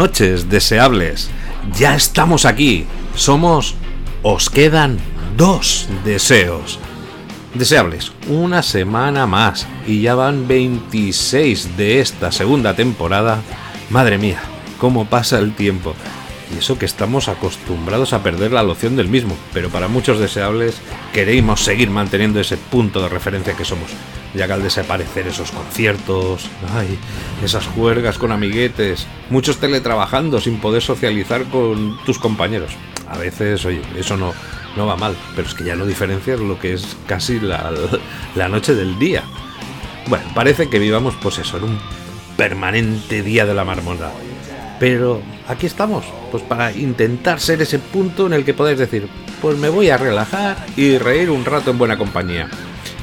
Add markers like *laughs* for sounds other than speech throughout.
Noches, deseables. Ya estamos aquí. Somos... Os quedan dos deseos. Deseables, una semana más. Y ya van 26 de esta segunda temporada. Madre mía, cómo pasa el tiempo. Y eso que estamos acostumbrados a perder la loción del mismo. Pero para muchos deseables queremos seguir manteniendo ese punto de referencia que somos ya que al desaparecer esos conciertos, ay, esas juergas con amiguetes, muchos teletrabajando sin poder socializar con tus compañeros. A veces, oye, eso no, no va mal, pero es que ya no diferencias lo que es casi la, la noche del día. Bueno, parece que vivamos, pues eso, en un permanente día de la marmota. Pero aquí estamos, pues para intentar ser ese punto en el que podáis decir, pues me voy a relajar y reír un rato en buena compañía.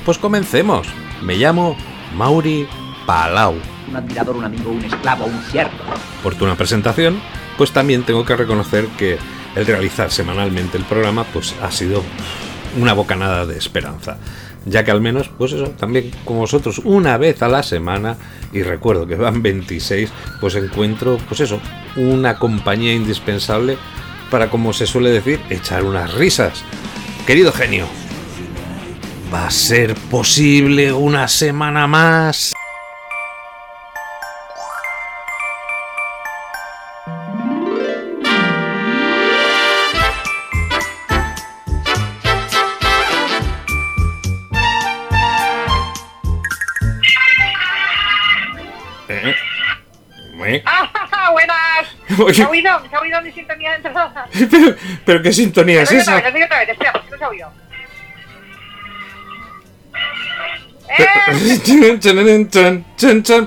Pues comencemos. Me llamo Mauri Palau. Un admirador, un amigo, un esclavo, un siervo. Por tu una presentación, pues también tengo que reconocer que el realizar semanalmente el programa pues ha sido una bocanada de esperanza. Ya que al menos, pues eso, también con vosotros una vez a la semana, y recuerdo que van 26, pues encuentro, pues eso, una compañía indispensable para, como se suele decir, echar unas risas. Querido genio, ¿va a ser posible una semana más? Oye. ¿Se ha oído? ¿Se ha oído mi sintonía de entrada? *laughs* Pero, pero qué sintonía es digo otra esa. vez, otra vez, espera, porque no se ha.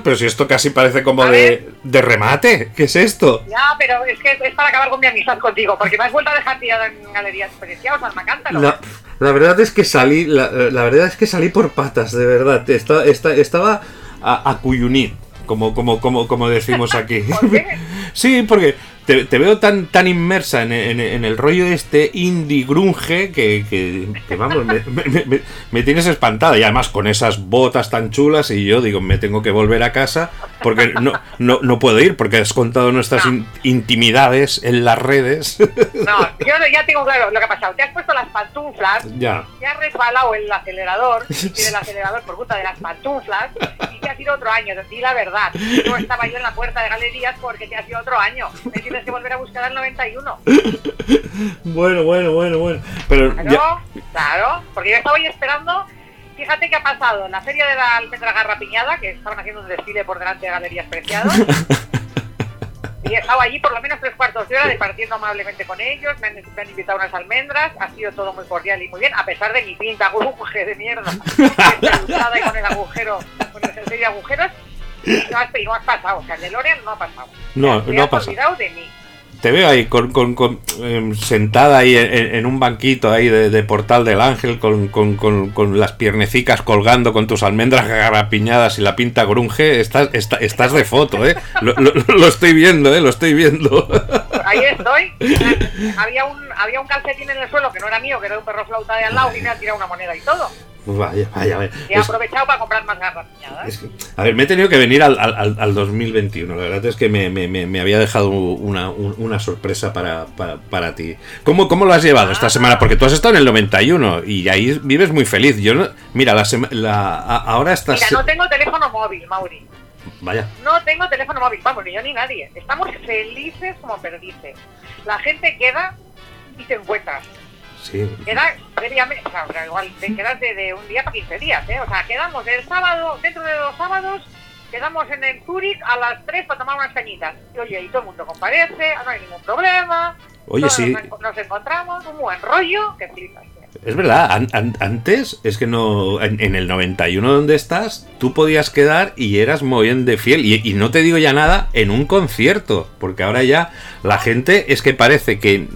Pero si esto casi parece como de, de remate. ¿Qué es esto? Ya, pero es que es para acabar con mi amistad contigo, porque me has vuelto a dejar tirado en galerías experienciados, alma cántalo. La, la verdad es que salí, la, la verdad es que salí por patas, de verdad. Esta- esta- estaba a, a cuyunit, como, como, como, como decimos aquí. ¿Por qué? *laughs* Sí, porque te, te veo tan, tan inmersa en, en- en el rollo este indie grunge que, que- que, vamos, me, me- me- me tienes espantada. Y además con esas botas tan chulas y yo digo, me tengo que volver a casa porque no, no, no puedo ir porque has contado nuestras in- intimidades en las redes. No, yo ya tengo claro lo que ha pasado. Te has puesto las pantuflas, ya. te has resbalado el acelerador, y del acelerador por culpa de las pantuflas, y te has ido otro año. Di la verdad. No estaba yo en la puerta de galerías porque te has ido otro año. Me tienes que volver a buscar al 91. *laughs* Bueno, bueno, bueno, bueno. Pero Claro, ya, claro, porque yo estaba ahí esperando. Fíjate que ha pasado en la feria de la almendra garrapiñada, que estaban haciendo un desfile por delante de Galerías Preciados. *laughs* y he estado allí por lo menos tres cuartos de hora departiendo amablemente con ellos. Me han, me han invitado unas almendras. Ha sido todo muy cordial y muy bien, a pesar de mi pinta *laughs* aguje de mierda. Y con el agujero, con el sensor de agujeros. No has, no has pasado, o sea, el DeLorean no ha pasado. No, Te no ha pasado. olvidado de mí. te veo ahí con, con- con, em, sentada ahí en, un banquito ahí de, de Portal del Ángel con, con- las piernecicas colgando con tus almendras garrapiñadas y la pinta grunge. Estás, está- estás de foto, ¿eh? Lo, lo- lo estoy viendo, ¿eh? Lo estoy viendo. Ahí estoy. había un había un calcetín en el suelo que no era mío, que era de un perro flauta de al lado y me ha tirado una moneda y todo. Vaya, vaya, vaya. Y he Es- aprovechado para comprar más garras. Es que- a ver, me he tenido que venir al, al- al- al 2021. La verdad es que me, me- me- me había dejado una, un- una sorpresa para, para, para ti. ¿Cómo, ¿Cómo lo has llevado esta semana? Porque tú has estado en el 91 y ahí vives muy feliz. Yo no- mira, la, sema- la- a- ahora estás. Mira, no tengo teléfono móvil, Mauri. Vaya. No tengo teléfono móvil, vamos, ni yo ni nadie. Estamos felices como perdices. La gente queda y te encuentras. Sí. Queda previamente, o sea, pero igual te quedas de, de un día para 15 días, ¿eh? O sea, quedamos el sábado, dentro de dos sábados, quedamos en el Zurich a las 3 para tomar unas cañitas. Y oye, y todo el mundo comparece, no hay ningún problema. Oye, sí. Nos, nos encontramos, un buen rollo, que flipas. Es verdad, an- an- antes es que no. En, el 91 donde estás, tú podías quedar y eras muy bien de fiel. Y, no te digo ya nada en un concierto, porque ahora ya la gente es que parece que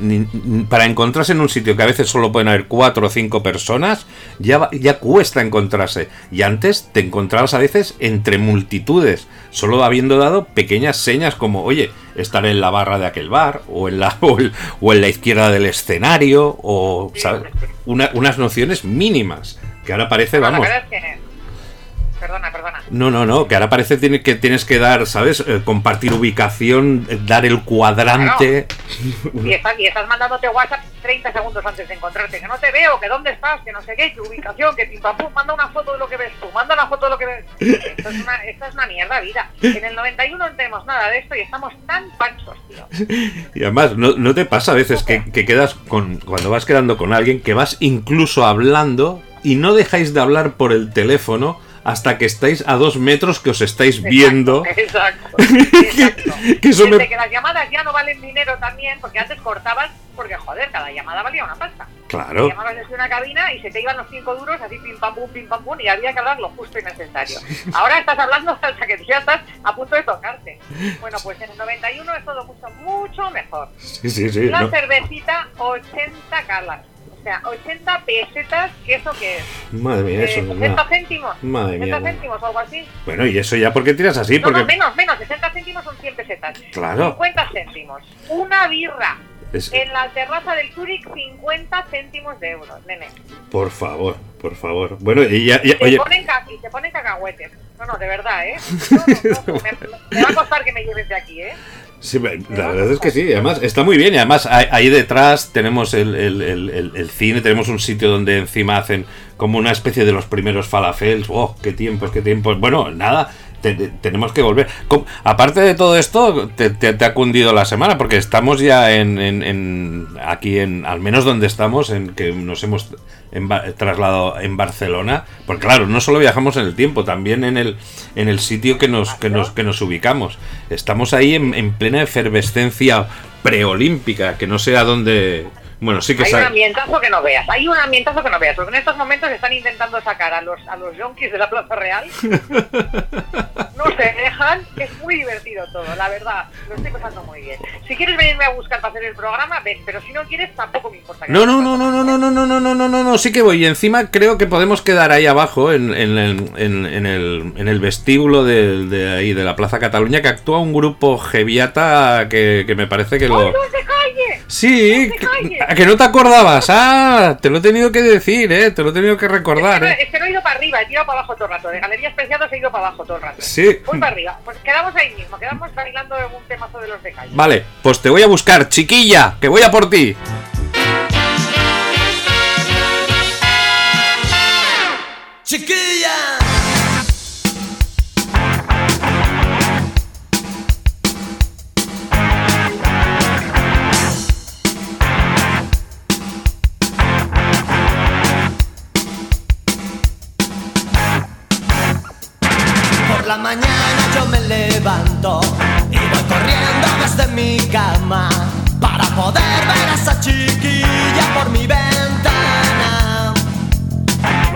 para encontrarse en un sitio que a veces solo pueden haber cuatro o cinco personas, ya, ya cuesta encontrarse. Y antes te encontrabas a veces entre multitudes, solo habiendo dado pequeñas señas como, oye, estar en la barra de aquel bar, o en la, *laughs* o el- o en la izquierda del escenario, o ¿sabes? Una- unas nociones mínimas. Que ahora parece, vamos. Perdona, perdona. No, no, no, que ahora parece que tienes que dar, ¿sabes? Eh, compartir ubicación, eh, dar el cuadrante. Y estás, y estás mandándote WhatsApp 30 segundos antes de encontrarte, que no te veo, que dónde estás, que no sé qué, tu ubicación, que pim pam pum, manda una foto de lo que ves tú, manda una foto de lo que ves. Esto es una, esto es una mierda vida. En el 91 no tenemos nada de esto y estamos tan panchos, tío. Y además, ¿no, no te pasa a veces que, que quedas con. Cuando vas quedando con alguien, que vas incluso hablando y no dejáis de hablar por el teléfono hasta que estáis a dos metros que os estáis viendo? *laughs* Exacto. *laughs* exacto. Que eso me- Desde que las llamadas ya no valen dinero también, porque antes cortabas, porque joder, cada llamada valía una pasta. Claro. Llamabas desde una cabina y se te iban los cinco duros, así pim pam pum, pim pam pum, y había que hablar lo justo y necesario. Ahora estás hablando hasta que ya estás a punto de tocarte. Bueno, pues en el 91 es todo mucho, mucho mejor. Sí, sí, sí. La no. cervecita, 80 calas. Sea, 80 pesetas, ¿qué eso qué es? Madre mía, Eh, eso. 60 no. céntimos. Madre 60 mía. céntimos o algo así. Bueno, y eso ya porque tiras así, No, porque. no, menos, menos. 60 céntimos son 100 pesetas. Claro. 50 céntimos. Una birra. Es- En la terraza del Zurich, 50 céntimos de euros, nene. Por favor, por favor. Bueno, y ya, ya- oye, ponen ca- y te ponen cacahuetes. No, no, de verdad, ¿eh? *laughs* No, no, no, me, me va a costar que me lleves de aquí, ¿eh? Sí, la verdad es que sí, además está muy bien y además ahí, detrás tenemos el, el- el- el- el cine, tenemos un sitio donde encima hacen como una especie de los primeros falafels. ¡Oh, qué tiempos, qué tiempos! Bueno, nada, te- te- tenemos que volver. Aparte de todo esto, te, te- ha cundido la semana porque estamos ya en, en- aquí, en al menos donde estamos, en que nos hemos trasladado en Barcelona. Porque claro, no solo viajamos en el tiempo, también en el, en el sitio que nos, que nos, que nos ubicamos. Estamos ahí en, en plena efervescencia preolímpica, que no sé a dónde... Bueno, sí que Hay un sa- ambientazo que no veas, hay un ambientazo que no veas, porque en estos momentos están intentando sacar a los a los yonkis de la Plaza Real. *laughs* No se dejan, es muy divertido todo, la verdad, lo estoy pasando muy bien. Si quieres venirme a buscar para hacer el programa, ven, pero si no quieres tampoco me importa. que No, no, no, no, no, no, no, no, no, no, no, no, no, sí que voy. Y encima creo que podemos quedar ahí abajo, en, en el, en- en el, en el vestíbulo de, de ahí, de la Plaza Cataluña, que actúa un grupo geviata que, que me parece que ¡Ay, lo... no! Sí, ¡No te que, calles! a que no te acordabas. Ah, te lo he tenido que decir, eh, te lo he tenido que recordar, Es que, no, eh. es que no he ido para arriba, he tirado para abajo todo el rato. De galerías preciados he ido para abajo todo el rato. Sí. Voy para arriba. Pues quedamos ahí mismo, quedamos bailando un temazo de los de calle. Vale, pues te voy a buscar, chiquilla, que voy a por ti. Chiquilla. la mañana yo me levanto y voy corriendo desde mi cama para poder ver a esa chiquilla por mi ventana.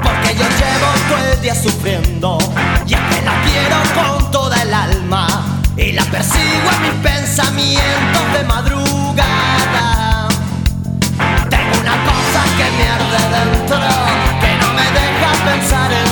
Porque yo llevo todo el día sufriendo y que la quiero con toda el alma y la persigo en mis pensamientos de madrugada. Tengo una cosa que me arde dentro que no me deja pensar en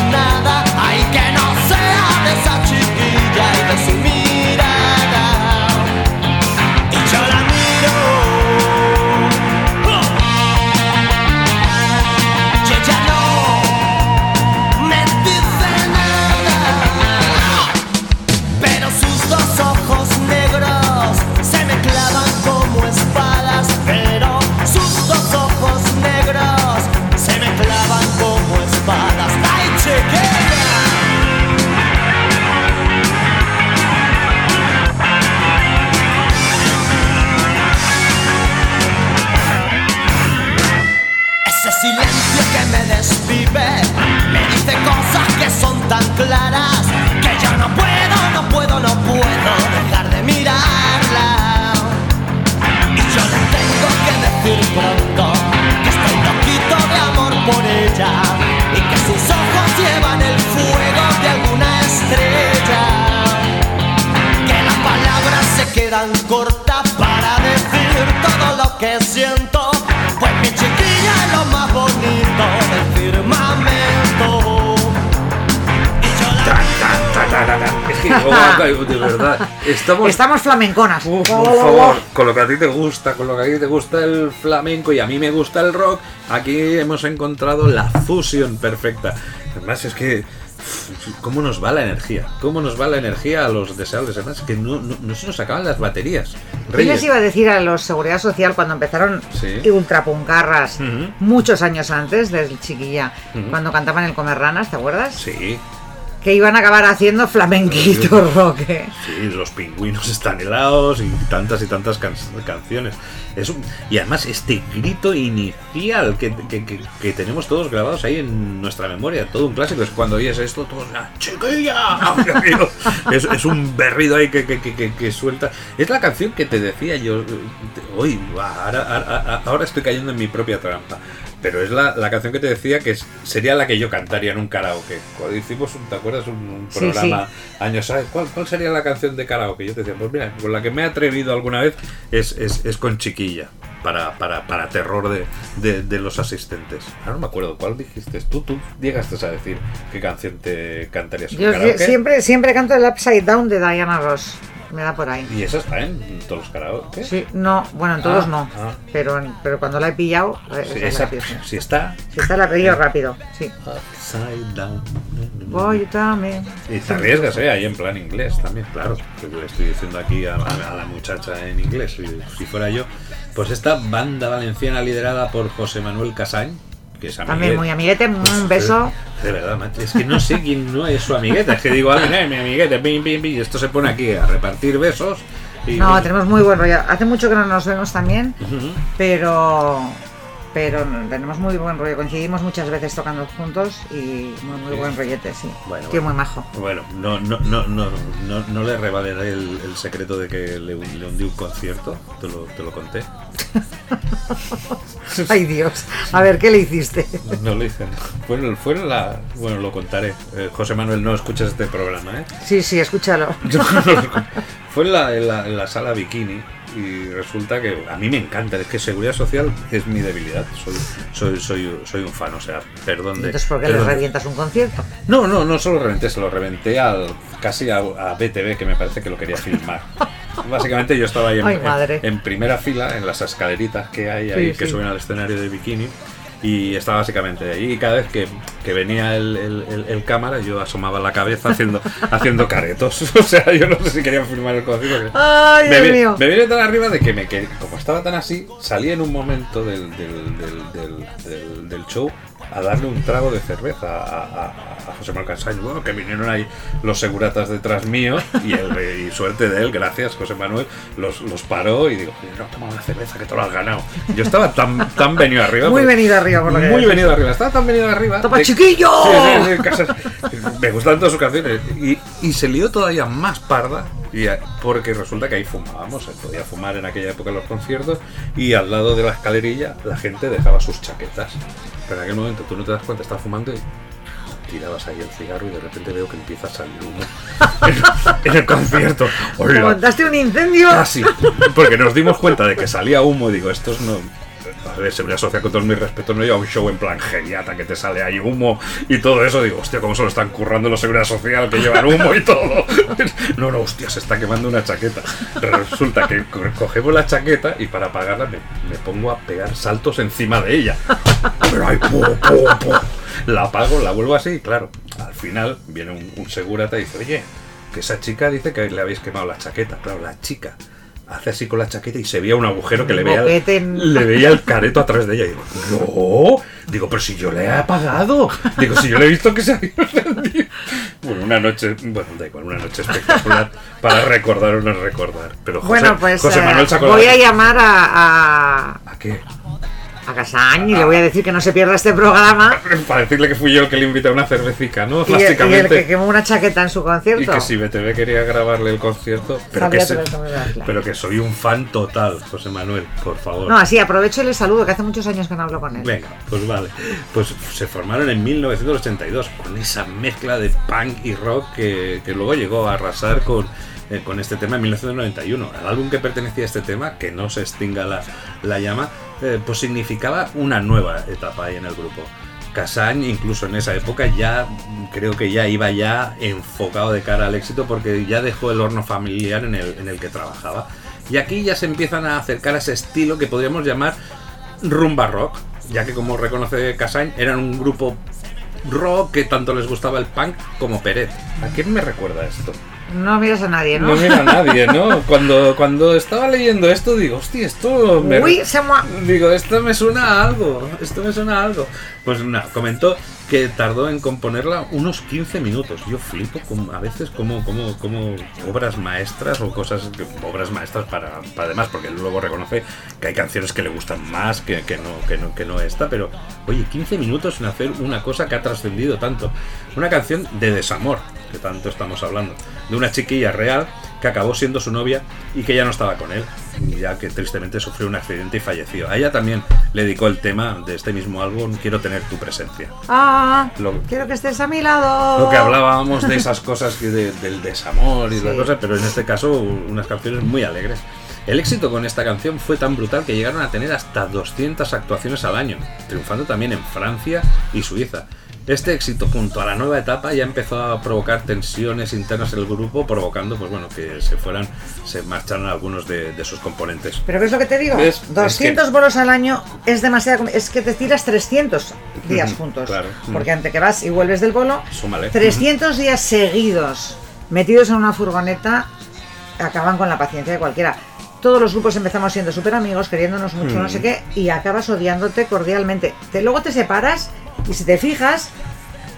desvive me dice cosas que son tan claras que yo no puedo, no puedo, no puedo dejar de mirarla. Y yo le tengo que decir pronto que estoy loquito de amor por ella y que sus ojos llevan el fuego de alguna estrella. Que las palabras se quedan cortas para decir todo lo que siento. Pues mi chiquilla es lo más bonito firmamento. Es que, oh, de verdad, estamos... Estamos flamenconas. Uh, por favor, con lo que a ti te gusta, con lo que a ti te gusta el flamenco y a mí me gusta el rock, aquí hemos encontrado la fusión perfecta. Además es que cómo nos va la energía, cómo nos va la energía a los deseables, es que no, no- no se nos acaban las baterías. ¿Qué les Reyes. iba a decir a los Seguridad Social cuando empezaron Sí. ultrapuncarras Ujú. muchos años antes del chiquilla, Ujú. cuando cantaban el Comer Ranas, ¿te acuerdas? Sí, Que iban a acabar haciendo flamenquito rock. ¿eh? Sí, los pingüinos están helados y tantas y tantas can- canciones. Es un- y además este grito inicial que, que- que- tenemos todos grabados ahí en nuestra memoria, todo un clásico, es cuando oyes esto, todos, ¡ah, chiquilla! *laughs* es, un berrido ahí que, suelta. Es la canción que te decía yo, hoy, ahora, ahora- ahora estoy cayendo en mi propia trampa. Pero es la, la canción que te decía que es- sería la que yo cantaría en un karaoke. Cuando hicimos, un, ¿te acuerdas? Un, un Sí, programa años, ¿sabes? ¿Cuál, ¿Cuál sería la canción de karaoke? Yo te decía, pues mira, con la que me he atrevido alguna vez es, es, es con Chiquilla, para, para, para terror de, de, de los asistentes. Ahora no me acuerdo, ¿cuál dijiste? Tú, tú llegaste a decir qué canción te cantarías en Yo karaoke. siempre, siempre canto el Upside Down de Diana Ross. Me da por ahí. Y esa está en todos los karaoke. Sí, no, bueno, en todos Ah, no. ah. Pero, pero cuando la he pillado, eh, es esa- si está. Si está la pillo rápido, sí. Upside down. Voy también. Y te arriesgas, ¿eh? Ahí en plan inglés también, claro. Que le estoy diciendo aquí a, a- a la muchacha en inglés. Si, si fuera yo. Pues esta banda valenciana liderada por José Manuel Casañ, que es También muy amiguete, Pues, un beso. De verdad, es que no sé quién no es su amigueta. Es que digo, alguien es mi amiguete, pim, pim, pim, y esto se pone aquí a repartir besos. Y, No, bueno, tenemos muy buen rollo. Hace mucho que no nos vemos también, pero pero tenemos muy buen rollo. Coincidimos muchas veces tocando juntos y muy, muy Sí. buen rollete, sí. Bueno, Tío bueno. muy majo. Bueno, no, no, no, no, no, no le revelaré el, el secreto de que le, le hundí un concierto, te lo, te lo conté. *laughs* Ay Dios. A ver, ¿qué le hiciste? No lo hice. Bueno, fue la. Bueno, lo contaré. Eh, José Manuel, no escuchas este programa, ¿eh? Sí, sí, escúchalo. *laughs* No fue en la, en, la, en la sala bikini y resulta que a mí me encanta. Es que seguridad social es mi debilidad. Soy, soy, soy, soy un fan, o sea, perdón de. Entonces, ¿por qué le revientas un concierto? No, no, no solo reventé, se lo reventé al casi a, a BTV que me parece que lo quería filmar. *laughs* Básicamente yo estaba ahí en, Ay, en- en primera fila, en las escaleritas que hay ahí Sí, que sí. suben al escenario de bikini. Y estaba básicamente ahí y cada vez que, que venía el, el- el- el cámara yo asomaba la cabeza haciendo, *laughs* haciendo caretos. *laughs* O sea, yo no sé si querían filmar el concierto. Ay, me, Dios vi- mío. me vine tan arriba de que me que como estaba tan así, salí en un momento del, del- del- del show a darle un trago de cerveza a, a- a José Manuel. Bueno, que vinieron ahí los seguratas detrás mío y, el, y suerte de él, gracias José Manuel, los, los paró y digo, no, toma una cerveza que te lo has ganado. Yo estaba tan, tan venido arriba. Muy porque- venido arriba, por lo que Muy dices. venido arriba, estaba tan venido arriba. ¡Toma, de- chiquillo! Sí, sí, Casas- Me gustan todas sus canciones. Y, y se lió todavía más parda. porque resulta que ahí fumábamos. Se podía fumar en aquella época en los conciertos. Y al lado de la escalerilla la gente dejaba sus chaquetas. Pero en aquel momento tú no te das cuenta, estás fumando y tirabas ahí el cigarro y de repente veo que empieza a salir humo en, *laughs* en el concierto. ¡Hola! ¿Montaste un incendio? Casi. Porque nos dimos cuenta de que salía humo. Digo, estos no. Ver, Seguridad Social, con todos mis respetos, no lleva un show en plan geniata que te sale ahí humo y todo eso. Digo, hostia, cómo se lo están currando los Seguridad Social que llevan humo y todo. *laughs* No, no, hostia, se está quemando una chaqueta. Resulta que co- cogemos la chaqueta y para apagarla me, me pongo a pegar saltos encima de ella. Pero hay pu, pu, pu. La apago, la vuelvo así y claro, al final viene un, un segurata y dice, oye, que esa chica dice que le habéis quemado la chaqueta. Claro, la chica hace así con la chaqueta y se veía un agujero que le veía, le veía el careto atrás de ella. Y digo, no, digo, pero si yo le he apagado. Digo, si yo le he visto que se había encendido. Bueno, una noche, bueno, da igual, una noche espectacular para recordar o no recordar. Pero José, bueno, pues José eh, Manuel sacó voy a llamar a, a, ¿A qué? A Casañ y le voy a decir que no se pierda este programa. *laughs* Para decirle que fui yo el que le invité a una cervecica, ¿no? Y el, y el que quemó una chaqueta en su concierto. Y que si BTV quería grabarle el concierto, que, se- claro. pero que soy un fan total, José Manuel, por favor. No, así aprovecho y le saludo, que hace muchos años que no hablo con él. Venga, pues vale. Pues se formaron en 1982 con esa mezcla de punk y rock que, que luego llegó a arrasar con, eh, con este tema en 1991. El álbum que pertenecía a este tema, que no se extinga la, la llama, eh, pues significaba una nueva etapa ahí en el grupo. Casañ incluso en esa época ya creo que ya iba ya enfocado de cara al éxito porque ya dejó el horno familiar en el, en el que trabajaba. Y aquí ya se empiezan a acercar a ese estilo que podríamos llamar rumba rock, ya que como reconoce Casañ, eran un grupo rock que tanto les gustaba el punk como Peret. ¿A quién me recuerda esto? No miras a nadie, ¿no? No mira a nadie, ¿no? Cuando, cuando estaba leyendo esto digo, hostia, esto me... Uy, se Digo, esto me suena a algo, esto me suena a algo. Pues nada, comentó que tardó en componerla unos 15 minutos. Yo flipo con- a veces como, como, como obras maestras o cosas, obras maestras para, para demás, porque luego reconoce que hay canciones que le gustan más que, que no, que, no, que no esta, pero oye, 15 minutos en hacer una cosa que ha trascendido tanto. Una canción de desamor, que tanto estamos hablando, de una chiquilla real que acabó siendo su novia y que ya no estaba con él, ya que tristemente sufrió un accidente y falleció. A ella también le dedicó el tema de este mismo álbum, Quiero tener tu presencia. Ah, Lo- quiero que estés a mi lado. Lo que hablábamos de esas cosas que de- del desamor y Sí. las cosas, pero en este caso unas canciones muy alegres. El éxito con esta canción fue tan brutal que llegaron a tener hasta 200 actuaciones al año, triunfando también en Francia y Suiza. Este éxito junto a la nueva etapa ya empezó a provocar tensiones internas en el grupo, provocando pues bueno que se fueran, se marcharan algunos de, de sus componentes. Pero ¿ves lo que te digo? ¿Ves? Es 200 que- bolos al año es demasiado. Es que te tiras 300 días juntos. claro. Porque antes que vas y vuelves del bolo, Súmale. 300 días seguidos metidos en una furgoneta acaban con la paciencia de cualquiera. Todos los grupos empezamos siendo súper amigos, queriéndonos mucho, Mm. no sé qué, y acabas odiándote cordialmente. Te, luego te separas y si te fijas,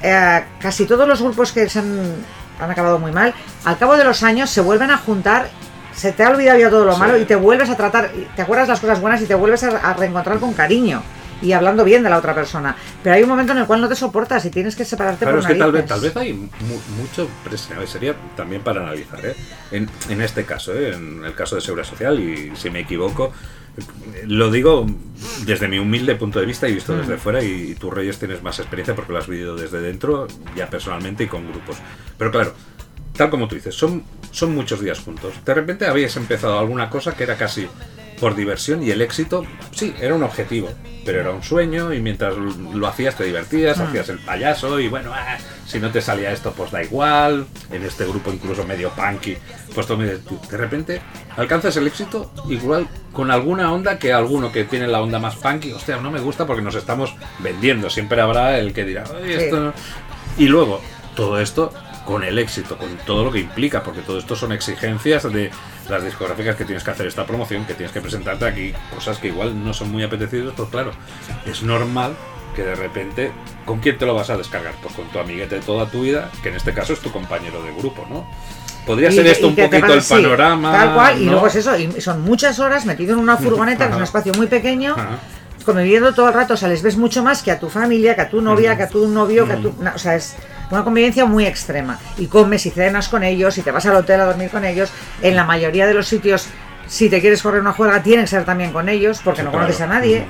eh, casi todos los grupos que se han, han acabado muy mal, al cabo de los años se vuelven a juntar, se te ha olvidado ya todo lo Sí. malo y te vuelves a tratar, te acuerdas las cosas buenas y te vuelves a, a reencontrar con cariño y hablando bien de la otra persona. Pero hay un momento en el cual no te soportas y tienes que separarte Claro, por es que tal vez, narices. tal vez hay mu- mucho presión. Sería también para analizar, ¿eh? En, en este caso, ¿eh? en el caso de Seguridad Social, y si me equivoco, lo digo desde mi humilde punto de vista y visto desde fuera, y, tú, Reyes, tienes más experiencia porque lo has vivido desde dentro, ya personalmente y con grupos. Pero claro, tal como tú dices, son, son muchos días juntos. De repente habías empezado alguna cosa que era casi por diversión y el éxito, sí, era un objetivo, pero era un sueño y mientras lo hacías te divertías, hacías el payaso y bueno, ah, si no te salía esto pues da igual, en este grupo incluso medio punky, pues tú, de repente alcanzas el éxito igual con alguna onda que alguno que tiene la onda más punky, hostia, no me gusta porque nos estamos vendiendo, siempre habrá el que dirá, "Ay, esto no". Y luego, todo esto con el éxito, con todo lo que implica, porque todo esto son exigencias de las discográficas que tienes que hacer esta promoción, que tienes que presentarte aquí, cosas que igual no son muy apetecidas, pues claro, es normal que de repente, ¿con quién te lo vas a descargar? Pues con tu amiguete de toda tu vida, que en este caso es tu compañero de grupo, ¿no? Podría Y ser esto un poquito el sí, panorama. tal cual, y ¿no? luego es eso, y son muchas horas metido en una *laughs* furgoneta, que es un espacio muy pequeño, Ajá. conviviendo todo el rato, o sea, les ves mucho más que a tu familia, que a tu novia, que a tu novio, que a tu... na- o sea, es una convivencia muy extrema. Y comes y cenas con ellos, y te vas al hotel a dormir con ellos. En la mayoría de los sitios, si te quieres correr una juerga, tiene que ser también con ellos, porque Sí, no claro. conoces a nadie.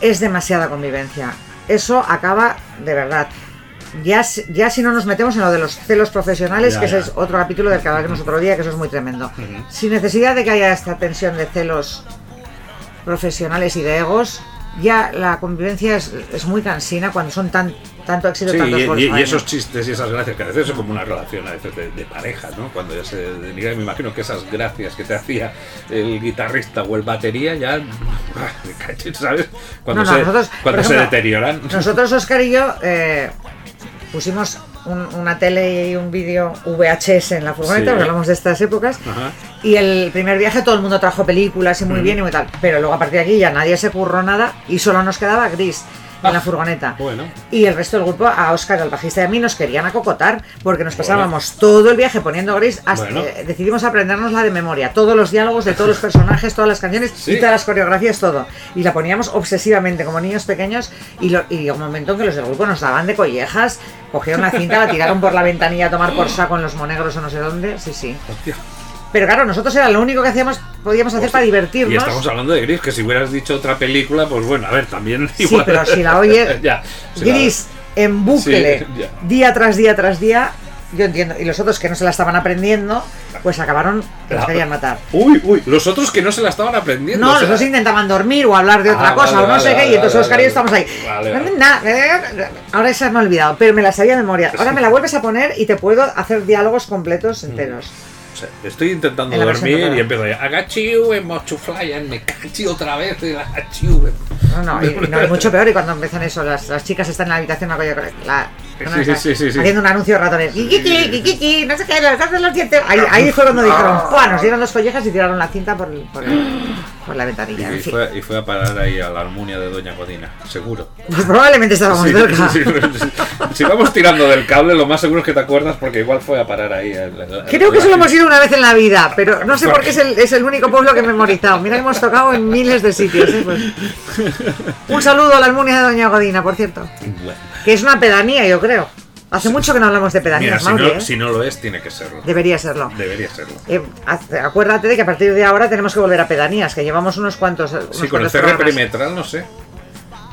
Es demasiada convivencia. Eso acaba de verdad. Ya, si- ya si no nos metemos en lo de los celos profesionales, Ya, que ese ya. es otro capítulo del que hablaremos otro día, que eso es muy tremendo. Sin necesidad de que haya esta tensión de celos profesionales y de egos, ya la convivencia es, es muy cansina cuando son tan tanto éxito Sí, tantos y, y- y esos chistes y esas gracias que a veces son como una relación a veces de, de pareja, ¿no? Cuando ya se denigra, me imagino que esas gracias que te hacía el guitarrista o el batería ya, ah, ¿sabes? Cuando No, no, se, nosotros, cuando por se ejemplo, deterioran. Nosotros, Oscar y yo, eh, pusimos un- una tele y un vídeo VHS en la furgoneta, Sí. hablamos de estas épocas. Ajá. Y el primer viaje todo el mundo trajo películas y muy bien y muy tal. Pero luego a partir de aquí ya nadie se curró nada y solo nos quedaba gris. en la furgoneta. Bueno. Y el resto del grupo, a Oscar, al bajista y a mí, nos querían acocotar porque nos pasábamos todo el viaje poniendo gris. Hasta, Bueno. eh, decidimos aprendernos la de memoria, todos los diálogos de todos los *laughs* personajes, todas las canciones Sí. y todas las coreografías, todo. Y la poníamos obsesivamente como niños pequeños. Y, lo, y llegó un momento en que los del grupo nos daban de collejas, cogieron la cinta, la tiraron por la ventanilla a tomar por saco en los monegros o no sé dónde. Sí, sí. Hostia. Pero claro, nosotros era lo único que hacíamos, podíamos hacer para divertirnos. Y estamos hablando de Gris, que si hubieras dicho otra película, pues bueno, a ver, también Sí, igual. pero si la oye *laughs* ya. si la- Gris en bucle, Sí, *laughs* día tras día tras día, yo entiendo. Y los otros que no se la estaban aprendiendo, pues acabaron que La- querían matar. Uy, uy, los otros que no se la estaban aprendiendo. No, o sea- los otros intentaban dormir o hablar de otra Ah, cosa vale, o no vale, sé qué, y entonces Oscar y yo estamos ahí. Vale, vale. Na- eh, Ahora esa me he olvidado, pero me la sabía de memoria. Ahora me la vuelves a poner y te puedo hacer diálogos completos Mm. Enteros. O sea, estoy intentando En dormir y empiezo ya. Agachiu, and me cachi otra vez. agachiu". No, no, y, y no, es mucho peor y cuando empiezan eso, las, las chicas están en la habitación la, la- Sí, sí, sí, sí, sí. haciendo un anuncio de ratones. Kikiki, kikiki, no sé qué, los hacen los dientes. Ahí, ahí fue cuando dijeron, ¡pua! Nos dieron dos collejas y tiraron la cinta por, por, la ventanilla. Y fue, y fue a parar ahí a la armonia de Doña Godina, seguro. Pues probablemente estábamos cerca. Si vamos tirando del cable, lo más seguro es que te acuerdas porque igual fue a parar ahí. el- el- Creo que solo hemos ido una vez en la vida, pero no sé por qué es el, es el único pueblo que he memorizado. Mira que hemos tocado en miles de sitios. ¿eh? Pues, un saludo a la Almunia de Doña Godina, por cierto. Bueno. Que es una pedanía, yo creo. Hace mucho que no hablamos de Mira, pedanías, si no, ¿eh? si no lo es, tiene que serlo. Debería serlo. Debería serlo. Eh, acuérdate de que a partir de ahora tenemos que volver a pedanías, que llevamos unos cuantos. unos Sí, con el cierre perimetral no sé.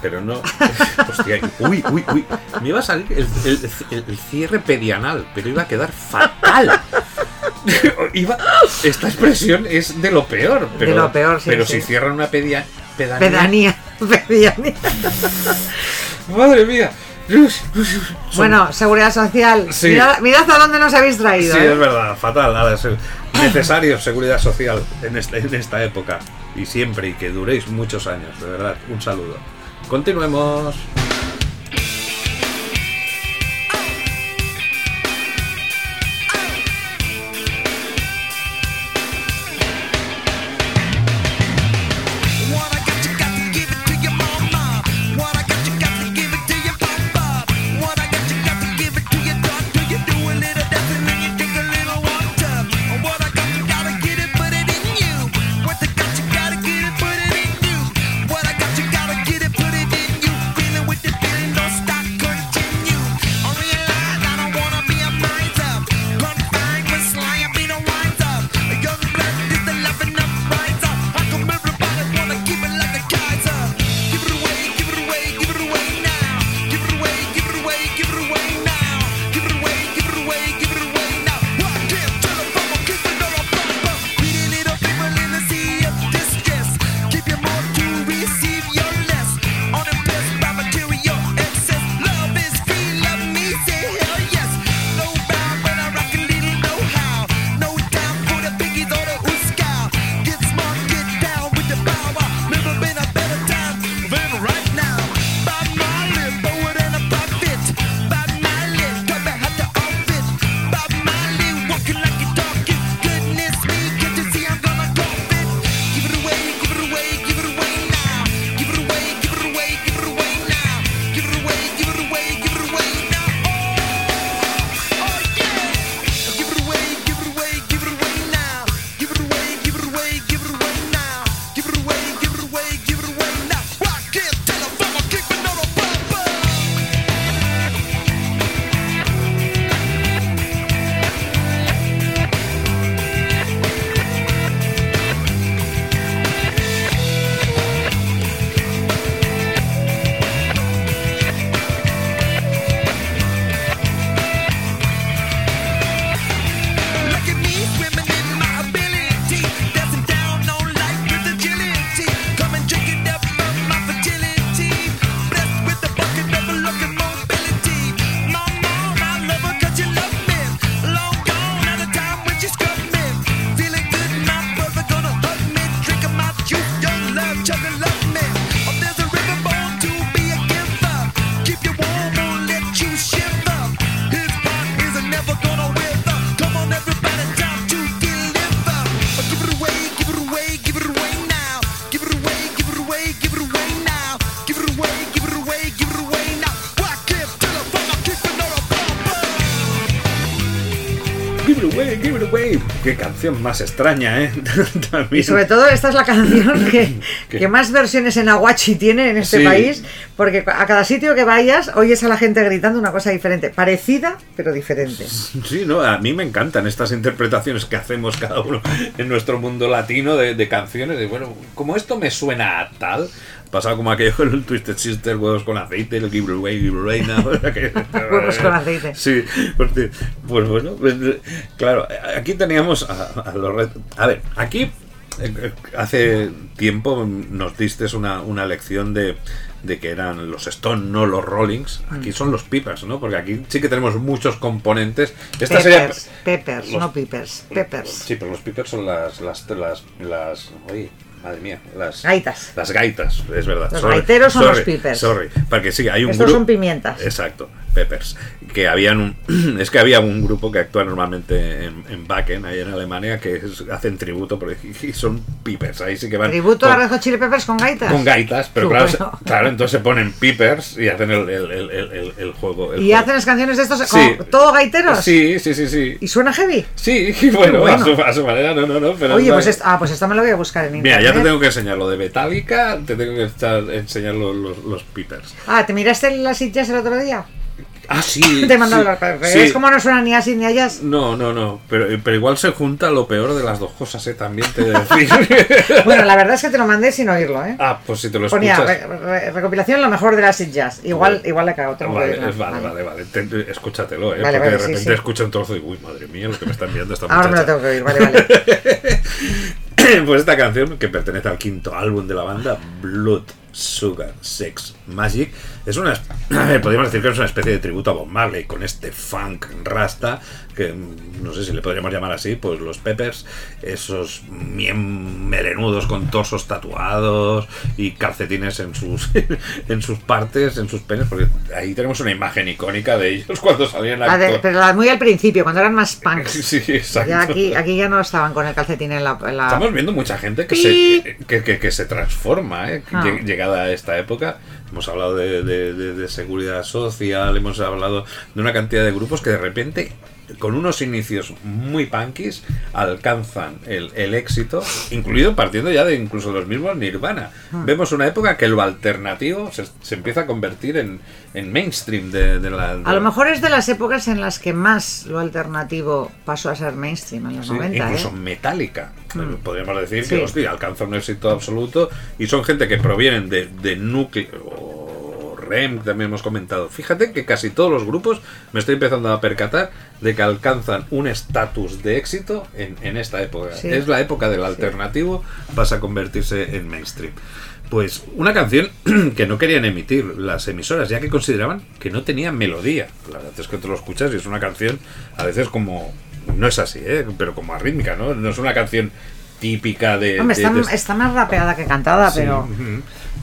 Pero no. *laughs* Hostia, uy, uy, uy. Me iba a salir el, el- el- el cierre pedianal, pero iba a quedar fatal. *laughs* Iba, esta expresión es de lo peor. Pero, lo peor, sí, Pero sí. si cierran una pedia, pedanía. Pedanía. *laughs* pedanía. Madre mía. Bueno, seguridad social. Sí. Mirad, mirad a dónde nos habéis traído. Sí, ¿eh? es verdad, fatal. ser necesario seguridad social en esta, en esta época. Y siempre, y que duréis muchos años, de verdad. Un saludo. Continuemos. Away, give it away. Qué canción más extraña, ¿eh? *laughs* Y sobre todo esta es la canción que, *laughs* que más versiones en aguachi tiene en este Sí. país, porque a cada sitio que vayas oyes a la gente gritando una cosa diferente, parecida pero diferente. *laughs* Sí, no, a mí me encantan estas interpretaciones que hacemos cada uno en nuestro mundo latino de, de canciones. De, bueno, como esto me suena a tal, pasado como aquello con el Twisted Sister, huevos con aceite, el Give It Away, Give It Away, no, que- Huevos con aceite. Sí, porque, pues bueno, pues, claro, aquí teníamos a, a los A ver, aquí eh, eh, hace tiempo nos diste una, una lección de, de que eran los Stone, no los Rollings. Aquí Mm. son los Peppers, ¿no? Porque aquí sí que tenemos muchos componentes. Esta sería. Peppers, peppers, los- no peepers, peppers. Sí, pero los Peppers son las. las, las, las oye, madre mía, las. Gaitas. Las gaitas, es verdad. Los gaiteros son los Peppers. Sorry, porque sí, hay un Estos son pimientas. Exacto, Peppers. Que habían un. *clears throat* Es que había un grupo que actúa normalmente en, en ahí en Alemania, que es- hacen tributo, y son Peppers. Ahí sí que van. Tributo a con- Red Hot Chili Peppers con gaitas. con gaitas, pero claro, bueno. claro, entonces se ponen peepers y hacen el, el, el, el- el- el juego. Y juego. hacen las canciones de estos Sí. todo gaiteros. Sí, sí, sí, sí. Y suena heavy. Sí, *laughs* y bueno, A, su, a su manera, no, no, no. Pero Oye, no- pues esta, ah, pues esta me la voy a buscar en Mira, internet. ya te tengo que enseñar lo de Metallica, te tengo que echar- enseñar los, los, los peepers. Ah, ¿te miraste las sillas el otro día? Ah, sí. *laughs* Te he mandado sí, sí. ¿Ves cómo no suena ni así ni allá? No, no, no, pero, pero igual se junta lo peor de las dos cosas, ¿eh? También te de decir. *laughs* Bueno, la verdad es que te lo mandé sin oírlo, ¿eh? ah, pues si te lo Ponía escuchas... re- re- recopilación lo mejor de las sillas. Igual, Vale. igual le cago, que Vale, es- vale, vale, vale. Te- te- escúchatelo, ¿eh? Vale, Porque de repente sí. escucha un trozo y, uy, madre mía, lo que me está enviando esta Ahora me lo tengo que oír, vale, vale. *laughs* pues esta canción, que pertenece al quinto álbum de la banda, Blood, Sugar, Sex, Magic, es una. *clears throat* podríamos decir que es una especie de tributo a Bob Marley, con este funk rasta, que mm, no sé si le podríamos llamar así, pues los Peppers, esos bien melenudos con torsos tatuados y calcetines en sus, *laughs* en sus partes, en sus penes, porque ahí tenemos una imagen icónica de ellos *laughs* cuando salían a de- actuar. pero muy al principio, cuando eran más *laughs* punks. Sí, exacto. Ya aquí, aquí ya no estaban con el calcetín en la. en la- Estamos viendo mucha gente que Pi. se, que, que- que se transforma, ¿eh? Ah. Lle- llegada a esta época. Hemos hablado de, de- de- de seguridad social, hemos hablado de una cantidad de grupos que de repente, con unos inicios muy punkis, alcanzan el, el éxito, incluido partiendo ya de incluso los mismos Nirvana. Ah. Vemos una época que lo alternativo se, se empieza a convertir en, en mainstream de, de la... de- A lo mejor es de las épocas en las que más lo alternativo pasó a ser mainstream, en los Sí, 90, incluso ¿eh? Metallica. Podríamos decir Sí. que hostia, alcanza un éxito absoluto y son gente que provienen de, de núcleo REM, también hemos comentado. Fíjate que casi todos los grupos me estoy empezando a percatar de que alcanzan un estatus de éxito en, en esta época. Sí. Es la época del alternativo, pasa a convertirse en mainstream. Pues una canción *clears throat* que no querían emitir las emisoras, ya que consideraban que no tenía melodía. La verdad es que te lo escuchas y es una canción a veces como... No es así, ¿eh? pero como arrítmica, ¿no? No es una canción típica de... Hombre, de- está, de- está más rapeada que cantada, Sí, pero.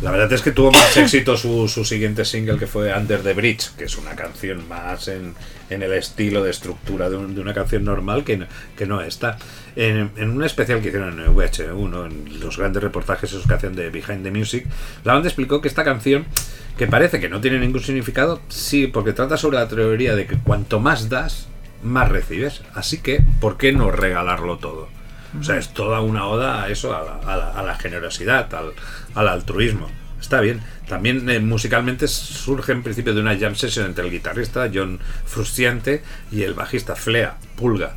La verdad es que tuvo más éxito su, su siguiente single que fue Under the Bridge, que es una canción más en, en el estilo de estructura de, un- de una canción normal que no, que no está. En, en un especial que hicieron en VH1, en los grandes reportajes esos que hacían de Behind the Music, la banda explicó que esta canción, que parece que no tiene ningún significado, sí, porque trata sobre la teoría de que cuanto más das, más recibes. Así que, ¿por qué no regalarlo todo? O sea, es toda una oda a eso, a la, a la- generosidad, al, al altruismo. Está bien. También eh, musicalmente surge en principio de una jam session entre el guitarrista John Frusciante y el bajista Flea Pulga.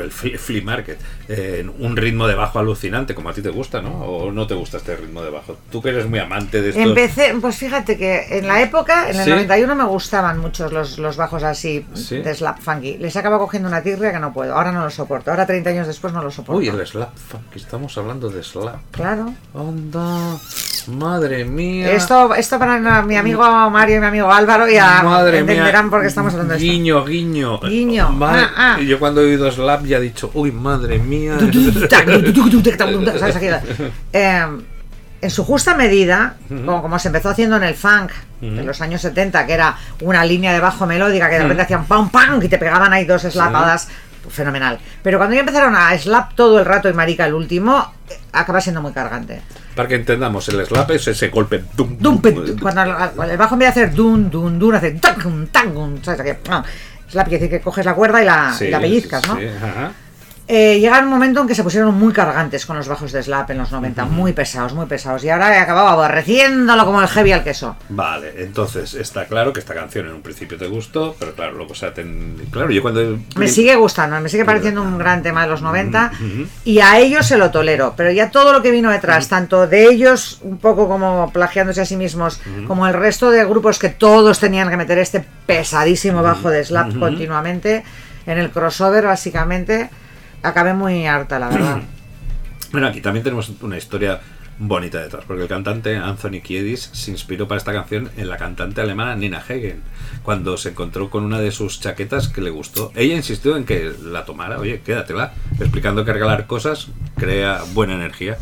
El Flea Market. En un ritmo de bajo alucinante, como a ti te gusta, ¿no? ¿O no te gusta este ritmo de bajo? Tú que eres muy amante de esto. Empecé, pues fíjate que en la época, en el Sí. 91 me gustaban muchos los, los bajos así Sí. de slap funky. Les acabo cogiendo una tirria que no puedo. Ahora no lo soporto. Ahora 30 años después no lo soporto. Uy, el slap funk. Estamos hablando de slap. Claro. Anda, madre mía. Esto, esto para mi amigo Mario y mi amigo Álvaro ya Madre entenderán mía. por qué estamos hablando de esto. Guiño, guiño. Guiño. Madre- Ah, ah. Y yo cuando he oído slap ya he dicho, uy, madre mía. Aquello? Eh, en su justa medida, como, como se empezó haciendo en el funk en los años 70, que era una línea de bajo melódica que de repente hacían pam pam y te pegaban ahí dos slapadas, fenomenal. Pero cuando ya empezaron a slap todo el rato y marica el último, eh, acaba siendo muy cargante. Para que entendamos, el slap es ese golpe. dum, Dum, dum, cuando el, el bajo en vez de hacer dun dun dun hace ¿sabes? Aquello, ah. Slap quiere decir que coges la cuerda y la, Sí, y la pellizcas, ¿no? sí, ajá. Eh, llega un momento en que se pusieron muy cargantes con los bajos de Slap en los 90, muy pesados, muy pesados. Y ahora he acabado aborreciéndolo como el heavy al queso. Vale, entonces está claro que esta canción en un principio te gustó, pero claro, luego, o sea, ten- claro, yo cuando... Me sigue gustando, me sigue pareciendo un gran tema de los 90 y a ellos se lo tolero, pero ya todo lo que vino detrás, tanto de ellos, un poco como plagiándose a sí mismos, como el resto de grupos que todos tenían que meter este pesadísimo bajo de slap continuamente, en el crossover básicamente, acabé muy harta, la verdad. *clears throat* Bueno, aquí también tenemos una historia bonita detrás, porque el cantante Anthony Kiedis se inspiró para esta canción en la cantante alemana Nina Hagen, cuando se encontró con una de sus chaquetas que le gustó. Ella insistió en que la tomara, oye, quédatela, explicando que regalar cosas crea buena energía,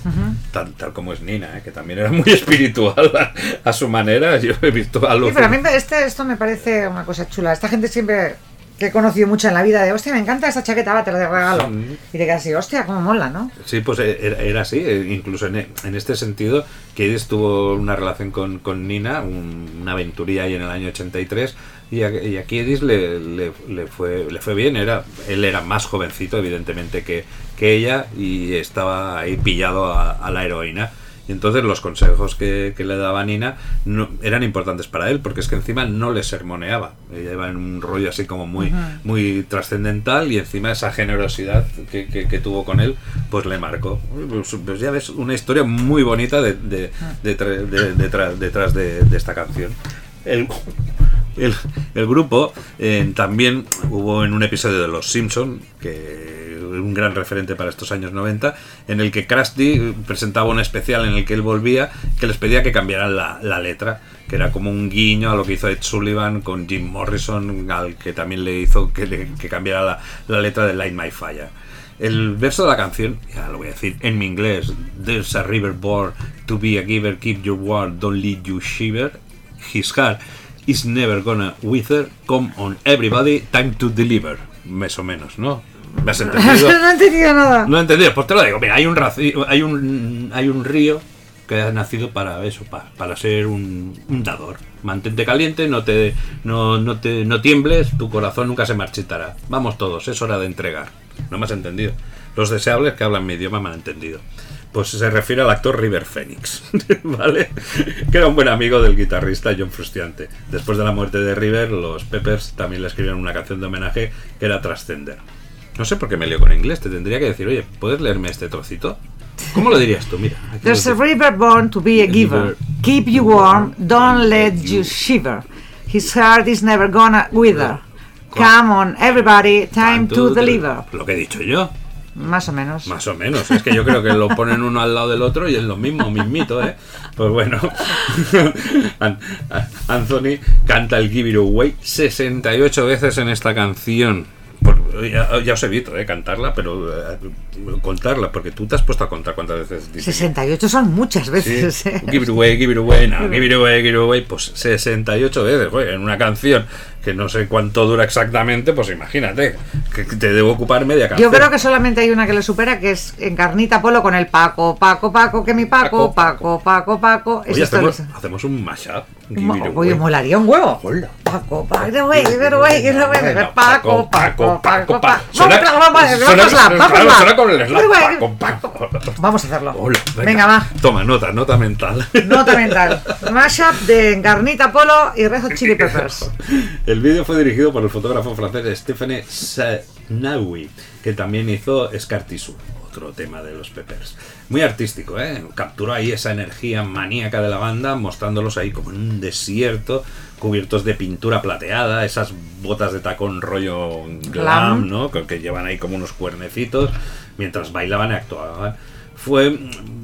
tal, tal como es Nina, ¿eh? que también era muy *laughs* espiritual a, a su manera. Yo he visto algo... Sí, pero a mí este, esto me parece una cosa chula. Esta gente siempre que he conocido mucho en la vida de, hostia, me encanta esta chaqueta, va, te la regalo. Sí. Y te quedas así, hostia, cómo mola, ¿no? Sí, pues eh, era, era así, eh, incluso en, en este sentido, Kiedis tuvo una relación con, con Nina, un- una aventuría ahí en el año 83, y a, y a Kiedis le, le, le fue, le fue bien, era, él era más jovencito, evidentemente, que, que ella, y estaba ahí pillado a, a la heroína. Y entonces los consejos que, que le daba Nina no, eran importantes para él, porque es que encima no le sermoneaba. Ella iba en un rollo así como muy, muy trascendental y encima esa generosidad que, que- que tuvo con él, pues le marcó. Pues, pues ya ves, una historia muy bonita de, de- de de- detrás, detrás de, de esta canción. El, el, grupo eh, también hubo en un episodio de Los Simpson que un gran referente para estos años 90 en el que Krusty presentaba un especial en el que él volvía que les pedía que cambiaran la, letra que era como un guiño a lo que hizo Ed Sullivan con Jim Morrison al que también le hizo que, cambiara la, letra de Light My Fire el verso de la canción, ya lo voy a decir en mi inglés, There's a river born to be a giver, keep your word, don't let you shiver. His heart is never gonna wither, come on everybody, time to deliver. Más o menos, ¿no? ¿Me has *laughs* entendido? no he entendido nada. No he entendido, pues te lo digo. Mira, hay un, hay un, hay un río que ha nacido para eso, para, para ser un, un dador. Mantente caliente, no te, no, no te no tiembles, tu corazón nunca se marchitará. Vamos todos, es hora de entregar. No me has entendido. Los deseables que hablan mi idioma me han entendido. Pues se refiere al actor River Phoenix, *laughs* ¿vale? Que era un buen amigo del guitarrista John Frusciante. Después de la muerte de River, los Peppers también le escribieron una canción de homenaje que era Trascender. No sé por qué me leo con inglés, te tendría que decir, oye, ¿puedes leerme este trocito? ¿Cómo lo dirías tú? Mira. There's a river born to be a giver. Keep you warm, don't let you shiver. His heart is never gonna wither. Come on, everybody, time to deliver. Lo que he dicho yo, Más o menos. más o menos. Es que yo creo que lo ponen uno al lado del otro y es lo mismo, mismito, ¿eh? Pues bueno, *laughs* An- Anthony canta el Give It Away 68 veces en esta canción. Por- ya, ya os evito, ¿eh? Cantarla, pero eh, contarla, porque tú te has puesto a contar cuántas veces dice 68 son muchas Sí. veces. ¿eh? Give it away, give it away, no, *laughs* give it away, give it away, pues 68 veces, joder, en una canción que no sé cuánto dura exactamente, pues imagínate, que te debo ocupar media canción. Yo creo que solamente hay una que le supera, que es Encarnita Polo con el Paco, Paco, Paco, que mi Paco, Paco, Paco, Paco. Oye, esto hacemos, un mashup. Oye, molaría un huevo. Hola. Paco, Paco, güey, güey, Paco, Paco, Paco, Paco. Suena- Vamos, vamos, vamos, suena- vamos, slap, vamos, claro, slap. suena con el slap. Güey, güey. Paco, Paco. Vamos a hacerlo. Hola, Venga, va. Toma, nota, nota mental. Nota mental. Mashup de Encarnita Polo y Red Hot Chili Peppers. El vídeo fue dirigido por el fotógrafo francés Stéphane Sanawi, que también hizo Scar Tissue, otro tema de los Peppers. Muy artístico, ¿eh? Capturó ahí esa energía maníaca de la banda, mostrándolos ahí como en un desierto, cubiertos de pintura plateada, esas botas de tacón rollo glam. ¿no? Que llevan ahí como unos cuernecitos, mientras bailaban y actuaban. Fue,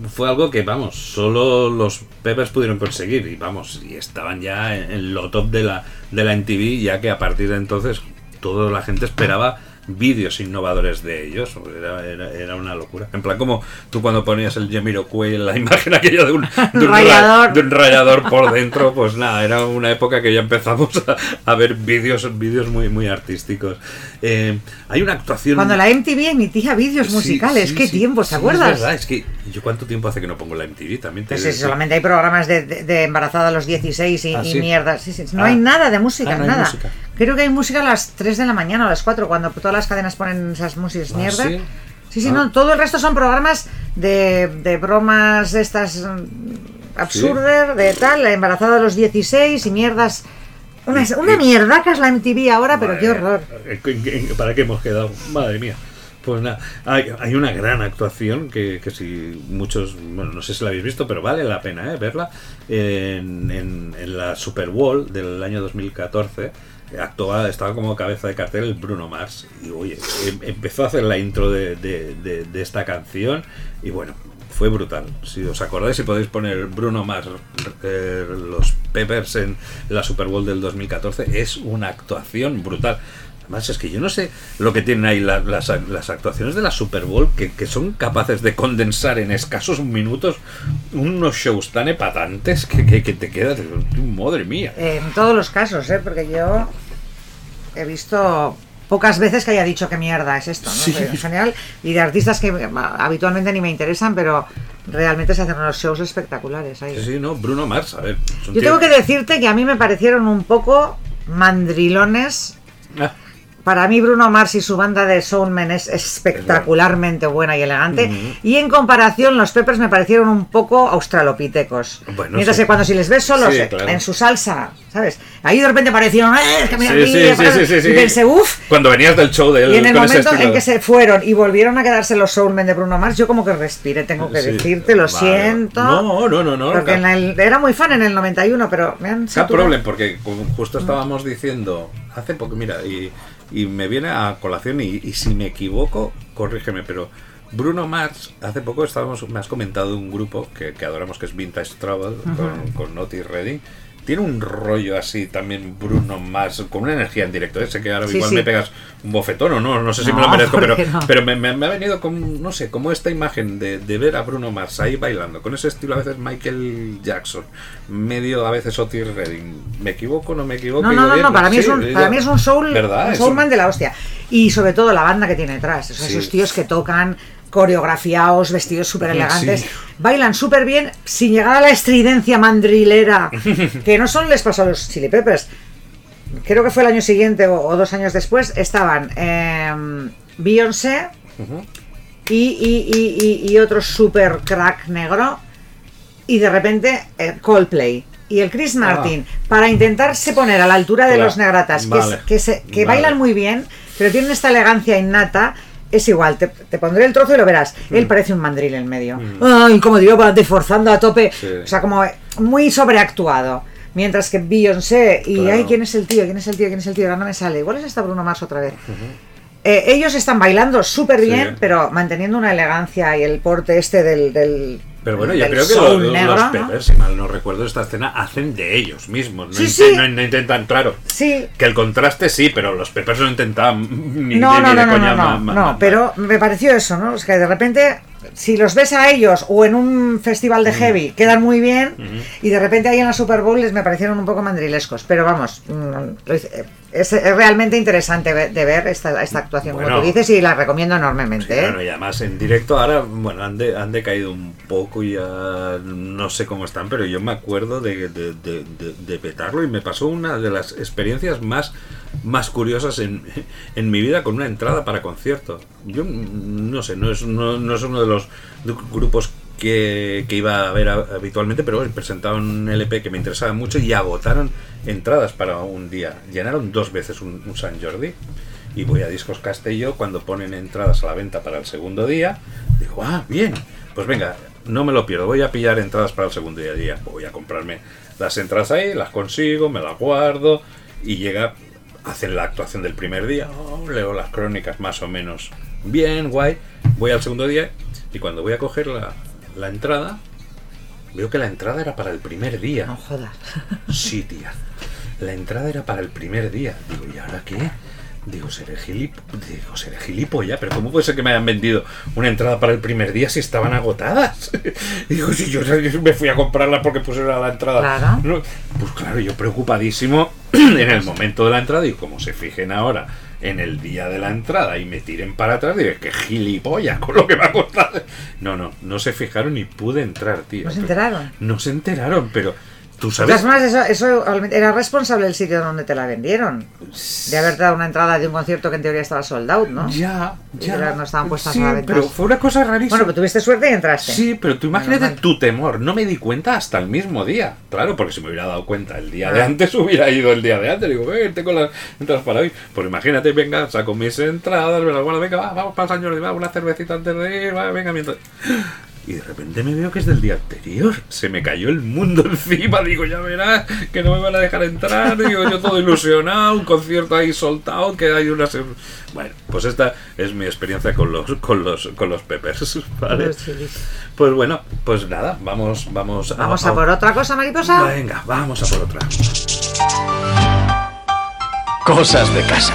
fue algo que, vamos, solo los Peppers pudieron conseguir. Y, vamos, y estaban ya en, lo top de la, de la MTV, ya que a partir de entonces toda la gente esperaba vídeos innovadores de ellos. Era, era, era una locura. En plan, como tú cuando ponías el Jamiroquai en la *laughs* imagen aquella de un, de un, ra- Rallador. de un rallador por dentro, pues nada, era una época que ya empezamos a, a ver vídeos vídeos muy, muy artísticos. Eh, hay una actuación... Cuando la MTV emitía vídeos musicales, sí, qué sí, tiempos, sí, ¿te acuerdas? Es verdad, es que yo cuánto tiempo hace que no pongo la MTV también. te Pues solamente hay programas de, de- embarazada a los 16 y, Ah, y mierda. No Ah. hay nada de música, Ah, no nada. música. Creo que hay música a las 3 de la mañana a las 4, cuando todas las cadenas ponen esas músicas ¿Ah, mierda. sí? Sí, sí, Ah. no, todo el resto son programas de, de bromas de estas mm, absurdas, de tal, la embarazada de los 16 y mierdas. Una, una mierda que es la MTV ahora, pero qué horror. ¿en qué- en qué- ¿Para qué hemos quedado? Madre mía. Pues nada, hay, hay una gran actuación que, que si muchos, bueno, no sé si la habéis visto, pero vale la pena ¿eh? verla. En, en- en la Super Bowl del año 2014 actuaba, estaba como cabeza de cartel el Bruno Mars. Y oye, em- empezó a hacer la intro de, de- de- de esta canción y bueno, fue brutal. Si os acordáis, si podéis poner Bruno Mars, eh, los Peppers en la Super Bowl del 2014, es una actuación brutal. Además, es que yo no sé lo que tienen ahí la- las, las actuaciones de la Super Bowl que, que son capaces de condensar en escasos minutos unos shows tan epatantes que, que- que te quedas, madre mía. En todos los casos, ¿eh? porque yo he visto pocas veces que haya dicho qué mierda es esto, ¿no? Sí. En general, y de artistas que habitualmente ni me interesan, pero realmente se hacen unos shows espectaculares ahí. Sí, sí, no, Bruno Mars, a ver. Yo tengo que decirte que a mí me parecieron un poco mandrilones. Ah, Para mí Bruno Mars y su banda de Soulmen es espectacularmente buena y elegante. Y en comparación los Peppers me parecieron un poco australopitecos. Bueno, Mientras sí. que cuando si les ves solos Sí, claro. en su salsa, ¿sabes? Ahí de repente parecieron, ¡eh! que mira Sí, aquí", sí, sí, sí, sí, sí. y pensé, uff. Cuando venías del show de él Y en el momento en que se fueron y volvieron a quedarse los Soulmen de Bruno Mars, yo como que respiré, tengo que decirte, lo Vale. siento. No, no, no, no. Porque en el- era muy fan en el 91, pero me han No problem, porque justo estábamos diciendo hace poco, mira, y, y me viene a colación, y, y si me equivoco, corrígeme, pero Bruno Mars, hace poco estábamos, me has comentado de un grupo que, que adoramos que es Vintage Travel, con, con Otis Redding. Tiene un rollo así también Bruno Mars, con una energía en directo. ¿eh? Sé que ahora Sí, igual sí. me pegas un bofetón o no, no sé si me lo merezco, ¿por *laughs* pero, no? pero me, me- me ha venido con, no sé, como esta imagen de, de ver a Bruno Mars ahí bailando, con ese estilo a veces Michael Jackson, medio a veces Otis Redding. ¿Me equivoco no me equivoco? No, no, no, para mí, Sí, es un, para mí es un soul, soulman un- de la hostia. Y sobre todo la banda que tiene detrás, o sea, Sí. esos tíos que tocan coreografiados, vestidos súper elegantes, Sí. bailan súper bien sin llegar a la estridencia mandrilera, *laughs* que no solo les pasó a los Chili Peppers. Creo que fue el año siguiente o, o dos años después, estaban em, Beyoncé y, y, y, y- y otro super crack negro y de repente eh, Coldplay y el Chris Martin para intentarse poner a la altura de Claro, los negratas que, vale, es- que, se- que vale. bailan muy bien pero tienen esta elegancia innata es igual, te, te pondré el trozo y lo verás. Él parece un mandril en medio. Ay, como digo, va forzando a tope. Sí. O sea, como muy sobreactuado. Mientras que Beyoncé y Claro. ay, ¿quién es el tío? ¿Quién es el tío? ¿Quién es el tío? Ahora no me sale. Igual es esta Bruno Mars otra vez. Eh, ellos están bailando súper bien, Sí. pero manteniendo una elegancia y el porte este del. del Pero bueno, yo creo que los, negro, los ¿no? Peppers, si mal no recuerdo esta escena, hacen de ellos mismos. No, Sí, inte- sí. no- no intentan, claro. Sí. Que el contraste sí, pero los Peppers no intentaban ni, No, de, no, ni de no, no, coña no, ma- no, ma- pero me pareció eso, ¿no? Es que de repente, si los ves a ellos o en un festival Mm. de heavy, quedan muy bien, y de repente ahí en la Super Bowl les me parecieron un poco mandrilescos, pero vamos, mm, es, realmente interesante de ver esta, esta actuación, Bueno. como tú dices, y la recomiendo Sí, enormemente. ¿eh? bueno, y además en directo ahora, bueno, han, de- han decaído un poco ya no sé cómo están, pero yo me acuerdo de, de- de- de- petarlo y me pasó una de las experiencias más, más curiosas en, en mi vida con una entrada para concierto. Yo no sé, no es, no, no es uno de los grupos que, que iba a ver habitualmente, pero presentaron un LP que me interesaba mucho y agotaron entradas para un día. Llenaron dos veces un, un San Jordi y voy a Discos Castelló cuando ponen entradas a la venta para el segundo día. Digo, ah, bien, pues venga, no me lo pierdo, voy a pillar entradas para el segundo día. día. Voy a comprarme las entradas ahí, las consigo, me las guardo y llega, hacen la actuación del primer día, oh, leo las crónicas más o menos bien, guay. Voy al segundo día y cuando voy a coger la, la entrada, veo que la entrada era para el primer día. No jodas. Sí, tía. La entrada era para el primer día. Digo, ¿y ahora qué? Digo, seré gilip... Digo, seré gilipollas, pero ¿cómo puede ser que me hayan vendido una entrada para el primer día si estaban agotadas? *laughs* Digo, si yo me fui a comprarla porque pusieron la entrada. Claro. No, Pues claro, yo preocupadísimo *clears throat* en el momento de la entrada y como se fijen ahora en el día de la entrada y me tiren para atrás, digo, que gilipollas con lo que me ha costado. No, no, no se fijaron y pude entrar, tío. ¿No se enteraron? No se enteraron, pero tú sabes. todas maneras, eso, eso era responsable el sitio donde te la vendieron. De haber dado una entrada de un concierto que en teoría estaba sold out, ¿no? Ya, ya. no estaban puestas sí, a la venta. pero fue una cosa rarísima. Bueno, pues tuviste suerte y entraste. Sí, pero tú imagínate mal. tu temor. No me di cuenta hasta el mismo día. Claro, porque si me hubiera dado cuenta el día de Ah. antes, *laughs* hubiera ido el día de antes. Digo, eh, tengo las entradas para hoy. Pues imagínate, venga, saco mis entradas, me las guardo, venga, va, vamos para el San Jordi, va, una cervecita antes de ir, va, venga, mientras. Y de repente me veo que es del día anterior. Se me cayó el mundo *laughs* encima. Digo, ya verás que no me van a dejar entrar. Digo, yo todo ilusionado. Un concierto ahí soltado. Que hay una. se- Bueno, pues esta es mi experiencia con los, con los, con los peppers. chilis. Pues bueno, pues nada, vamos, vamos, Vamos a por otra cosa, mariposa. Venga, vamos a por otra. Cosas de casa.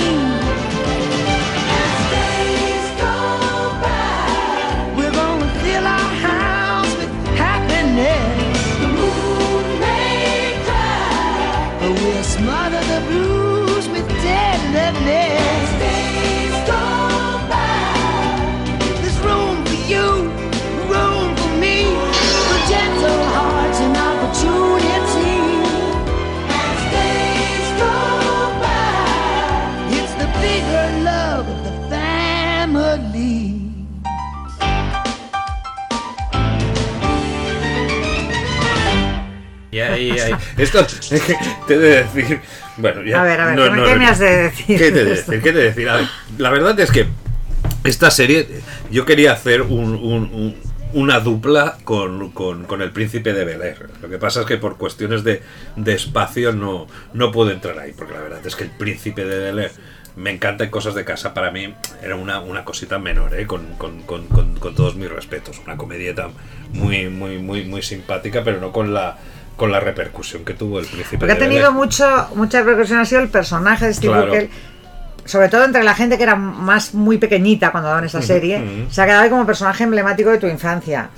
Esto *laughs* te he de decir. Bueno, ya. A ver, a ver, no- ¿qué, no- qué me has de decir? ¿Qué te de decir? ¿Qué te de decir? A ver, la verdad es que esta serie, yo quería hacer un- un- un- una dupla con, con- con el príncipe de Bel Air. Lo que pasa es que por cuestiones de, de espacio no, no puedo entrar ahí, porque la verdad es que el príncipe de Bel Air me encanta en cosas de casa. Para mí era una, una cosita menor, ¿eh? con, con- con- con- con todos mis respetos. Una comedieta muy, muy, muy, muy simpática, pero no con la con la repercusión que tuvo el príncipe Porque ha de tenido mucho, mucha repercusión ha sido el personaje de Steve Claro. Urkel, sobre todo entre la gente que era más muy pequeñita cuando daban esa serie, se ha quedado ahí como personaje emblemático de tu infancia.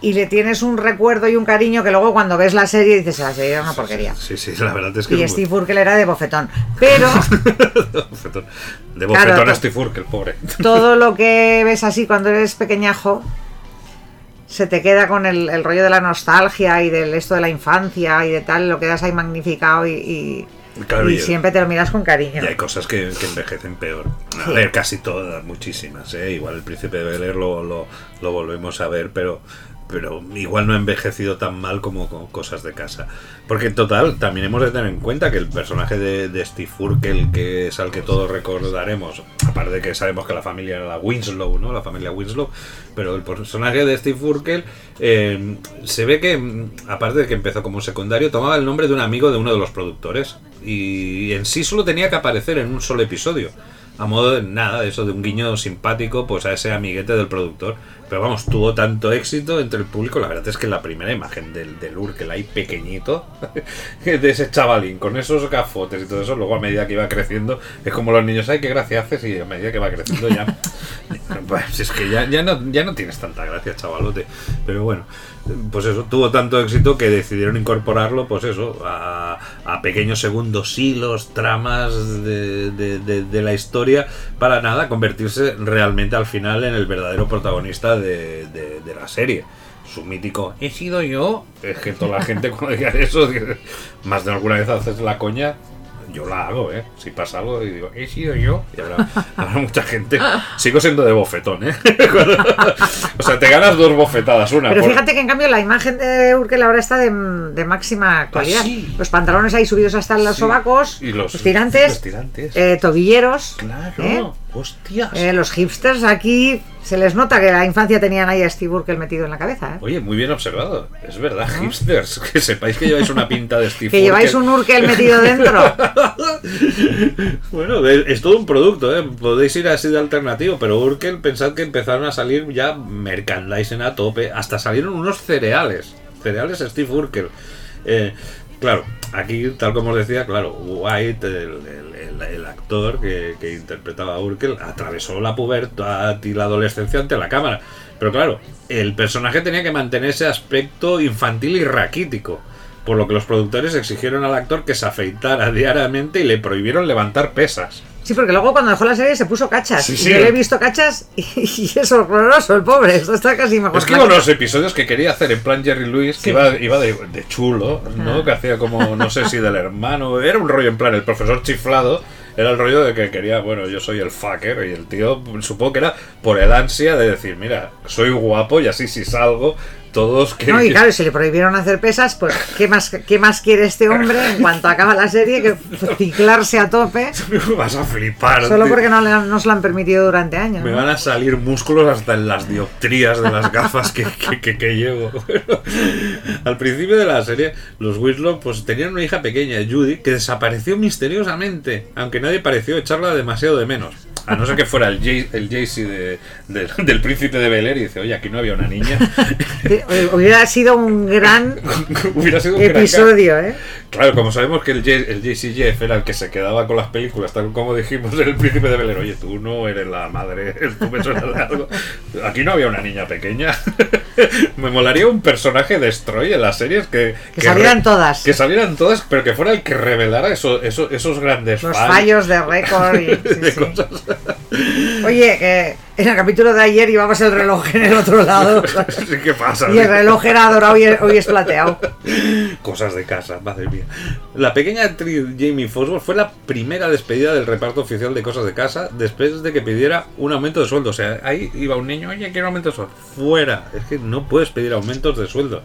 Y le tienes un recuerdo y un cariño que luego cuando ves la serie dices, la serie era una porquería. Sí, sí, la verdad es que Y es Steve Urkel era de bofetón. *laughs* Pero de bofetón, de bofetón Claro, a Steve Urkel, pobre. todo *laughs* lo que ves así cuando eres pequeñajo se te queda con el, el rollo de la nostalgia y del esto de la infancia y de tal, lo quedas ahí magnificado y, y- Claro, y y- siempre te lo miras con cariño. Y hay cosas que, que envejecen peor. A Sí. ver, casi todas, muchísimas. ¿eh? Igual el príncipe de Bel lo, lo, lo volvemos a ver, pero, pero igual no ha envejecido tan mal como con cosas de casa. Porque en total, también hemos de tener en cuenta que el personaje de, Steve Urkel, que es al que todos recordaremos, aparte de que sabemos que la familia era la Winslow, ¿no? La familia Winslow, pero el personaje de Steve Urkel eh, se ve que, aparte de que empezó como secundario, tomaba el nombre de un amigo de uno de los productores. Y en sí solo tenía que aparecer en un solo episodio. A modo de nada, eso de un guiño simpático pues a ese amiguete del productor. Pero vamos, tuvo tanto éxito entre el público. La verdad es que la primera imagen del, del Urkel ahí pequeñito, *laughs* de ese chavalín con esos gafotes y todo eso, luego a medida que iba creciendo, es como los niños, ay, qué gracia haces, y a medida que va creciendo ya. *laughs* Pues es que ya, ya, no, ya no tienes tanta gracia, chavalote. Pero bueno, pues eso, tuvo tanto éxito que decidieron incorporarlo, pues eso, a, pequeños segundos hilos, tramas de, de- de- la historia, para nada, convertirse realmente al final en el verdadero protagonista de, la serie. Su mítico, he sido yo. Es que toda la gente cuando diga eso, más de alguna vez haces la coña. Yo la hago, ¿eh? Si pasa algo y digo, he sido yo. Y habrá, habrá mucha gente. Sigo siendo de bofetón, ¿eh? *laughs* o sea, te ganas dos bofetadas. Una Pero por- fíjate que en cambio la imagen de Urkel ahora está de, de máxima actualidad. sí. Los pantalones ahí subidos hasta los Sí. sobacos, Y los- tirantes, los tirantes. eh, tobilleros. Claro. ¿eh? Hostias. Eh, los hipsters aquí se les nota que la infancia tenían ahí a Steve Urkel metido en la cabeza. ¿eh? Oye, muy bien observado. Es verdad, hipsters. Que sepáis que lleváis una pinta de Steve *laughs* Que lleváis un Urkel metido dentro. *laughs* Bueno, es, es todo un producto, ¿eh? Podéis ir así de alternativo, pero Urkel, pensad que empezaron a salir ya merchandising a tope. Hasta salieron unos cereales. Cereales Steve Urkel. Eh, claro, aquí, tal como os decía, claro, White, el, actor que, que interpretaba a Urkel, atravesó la pubertad y la adolescencia ante la cámara. Pero claro, el personaje tenía que mantener ese aspecto infantil y raquítico. Por lo que los productores exigieron al actor que se afeitara diariamente y le prohibieron levantar pesas. Sí, porque luego cuando dejó la serie se puso cachas. Sí. Yo le he visto cachas y, y *laughs* es horroroso el pobre. Esto está casi mejor. Es que hubo unos episodios que quería hacer en plan Jerry Lewis, que Sí. iba, iba de, de chulo, ¿no? Ah. Que hacía como, no sé si del hermano. Era un rollo en plan, el profesor chiflado. Era el rollo de que quería, bueno, yo soy el fucker. Y el tío, supongo que era por el ansia de decir, mira, soy guapo y así si salgo, todos que. No, y claro, si le prohibieron hacer pesas, pues ¿qué más, qué más quiere este hombre en cuanto acaba la serie que ciclarse a tope *laughs* Vas a flipar. solo tío. porque no, le han- no se lo han permitido durante años? Me ¿no? van a salir músculos hasta en las dioptrías de las gafas que, que, que- que llevo. Bueno, *laughs* al principio de la serie, los Winslow pues tenían una hija pequeña, Judy, que desapareció misteriosamente, aunque nadie pareció echarla demasiado de menos. A no ser que fuera el, Jay- el Jaycee de, de- del príncipe de Bel Air y dice, oye, aquí no había una niña. *laughs* Eh, Hubiera sido un gran *laughs* Hubiera sido un gran episodio, ¿eh? Claro, como sabemos que el, J- el JC Jeff era el que se quedaba con las películas, tal como dijimos el príncipe de Belén, oye, tú no eres la madre, *laughs* tú me suena de algo. Aquí no había una niña pequeña. me molaría un personaje destroy en las series que... Que salieran re- todas. Que salieran todas, pero que fuera el que revelara eso- eso- esos grandes Los fallos. fallos de récord y. sí, de sí. cosas. Oye, que en el capítulo de ayer llevabas el reloj en el otro lado. *laughs* Sí, ¿Qué pasa? Y el reloj era dorado y hoy es plateado. Cosas de casa, madre mía. La pequeña actriz Jamie Foswell fue la primera despedida del reparto oficial de Cosas de Casa después de que pidiera un aumento de sueldo. O sea, ahí iba un niño, oye, quiero aumento de sueldo. Fuera. Es que no puedes pedir aumentos de sueldo.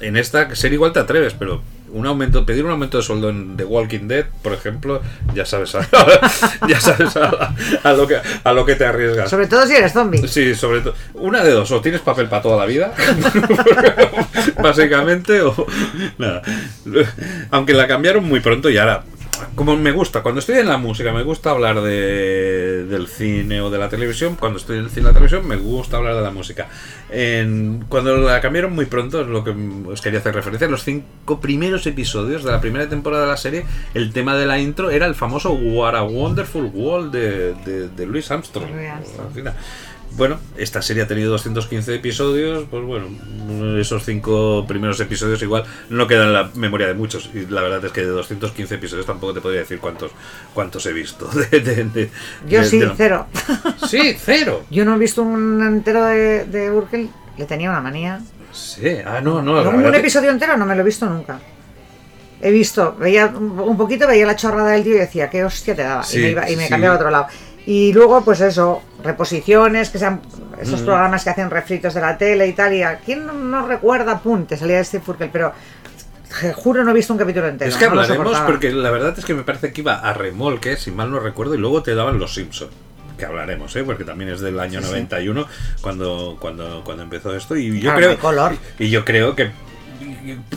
En esta serie igual te atreves, pero un aumento, pedir un aumento de sueldo en The Walking Dead, por ejemplo, ya sabes a, *laughs* ya sabes a, a lo que a lo que te arriesgas. Sobre todo si eres zombie. Sí, sobre todo. Una de dos, o tienes papel para toda la vida, *laughs* básicamente, o nada. Aunque la cambiaron muy pronto y ahora, como me gusta, cuando estoy en la música, me gusta hablar de, del cine o de la televisión, cuando estoy en el cine y la televisión, me gusta hablar de la música. En- cuando la cambiaron muy pronto, es lo que os quería hacer referencia, en los cinco primeros episodios de la primera temporada de la serie, el tema de la intro era el famoso What a Wonderful World de, de, de Louis Armstrong. Louis Armstrong. Bueno, esta serie ha tenido 215 episodios, pues bueno, esos cinco primeros episodios igual no quedan en la memoria de muchos. Y la verdad es que de 215 episodios tampoco te podría decir cuántos cuántos he visto. *laughs* de- de- de- Yo sí, cero. *laughs* Sí, cero. Yo no he visto un entero de, de Urkel. Le tenía una manía. Sí, ah, no, no. la un episodio entero no me lo he visto nunca. He visto, veía un un poquito, veía la chorrada del tío y decía, qué hostia te daba. Sí, y me, iba- y me sí. cambiaba a otro lado. Y luego, pues eso, reposiciones, que sean esos Mm. programas que hacen refritos de la tele y tal. Y a quién no, no recuerda, pum, te salía Steve Urkel, pero juro no he visto un capítulo entero. Es que no hablaremos porque la verdad es que me parece que iba a remolque, si mal no recuerdo, y luego te daban los Simpson. Que hablaremos, ¿eh? porque también es del año Sí, sí. 91 cuando, cuando, cuando empezó esto. Y yo Claro, creo y yo creo que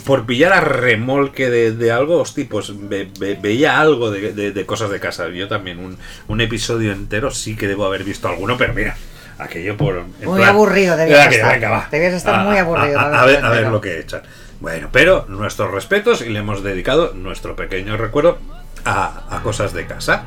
por pillar a remolque de, de algo, hosti, pues ve- ve- veía algo de, de- de cosas de casa. Yo también, un, un episodio entero sí que debo haber visto alguno, pero mira, aquello por. Muy aburrido debías Venga, que estar. venga, va. Debías estar A- muy a- aburrido, A, a la ver, a ver lo que echan. Bueno, pero nuestros respetos y le hemos dedicado nuestro pequeño recuerdo a, a cosas de casa.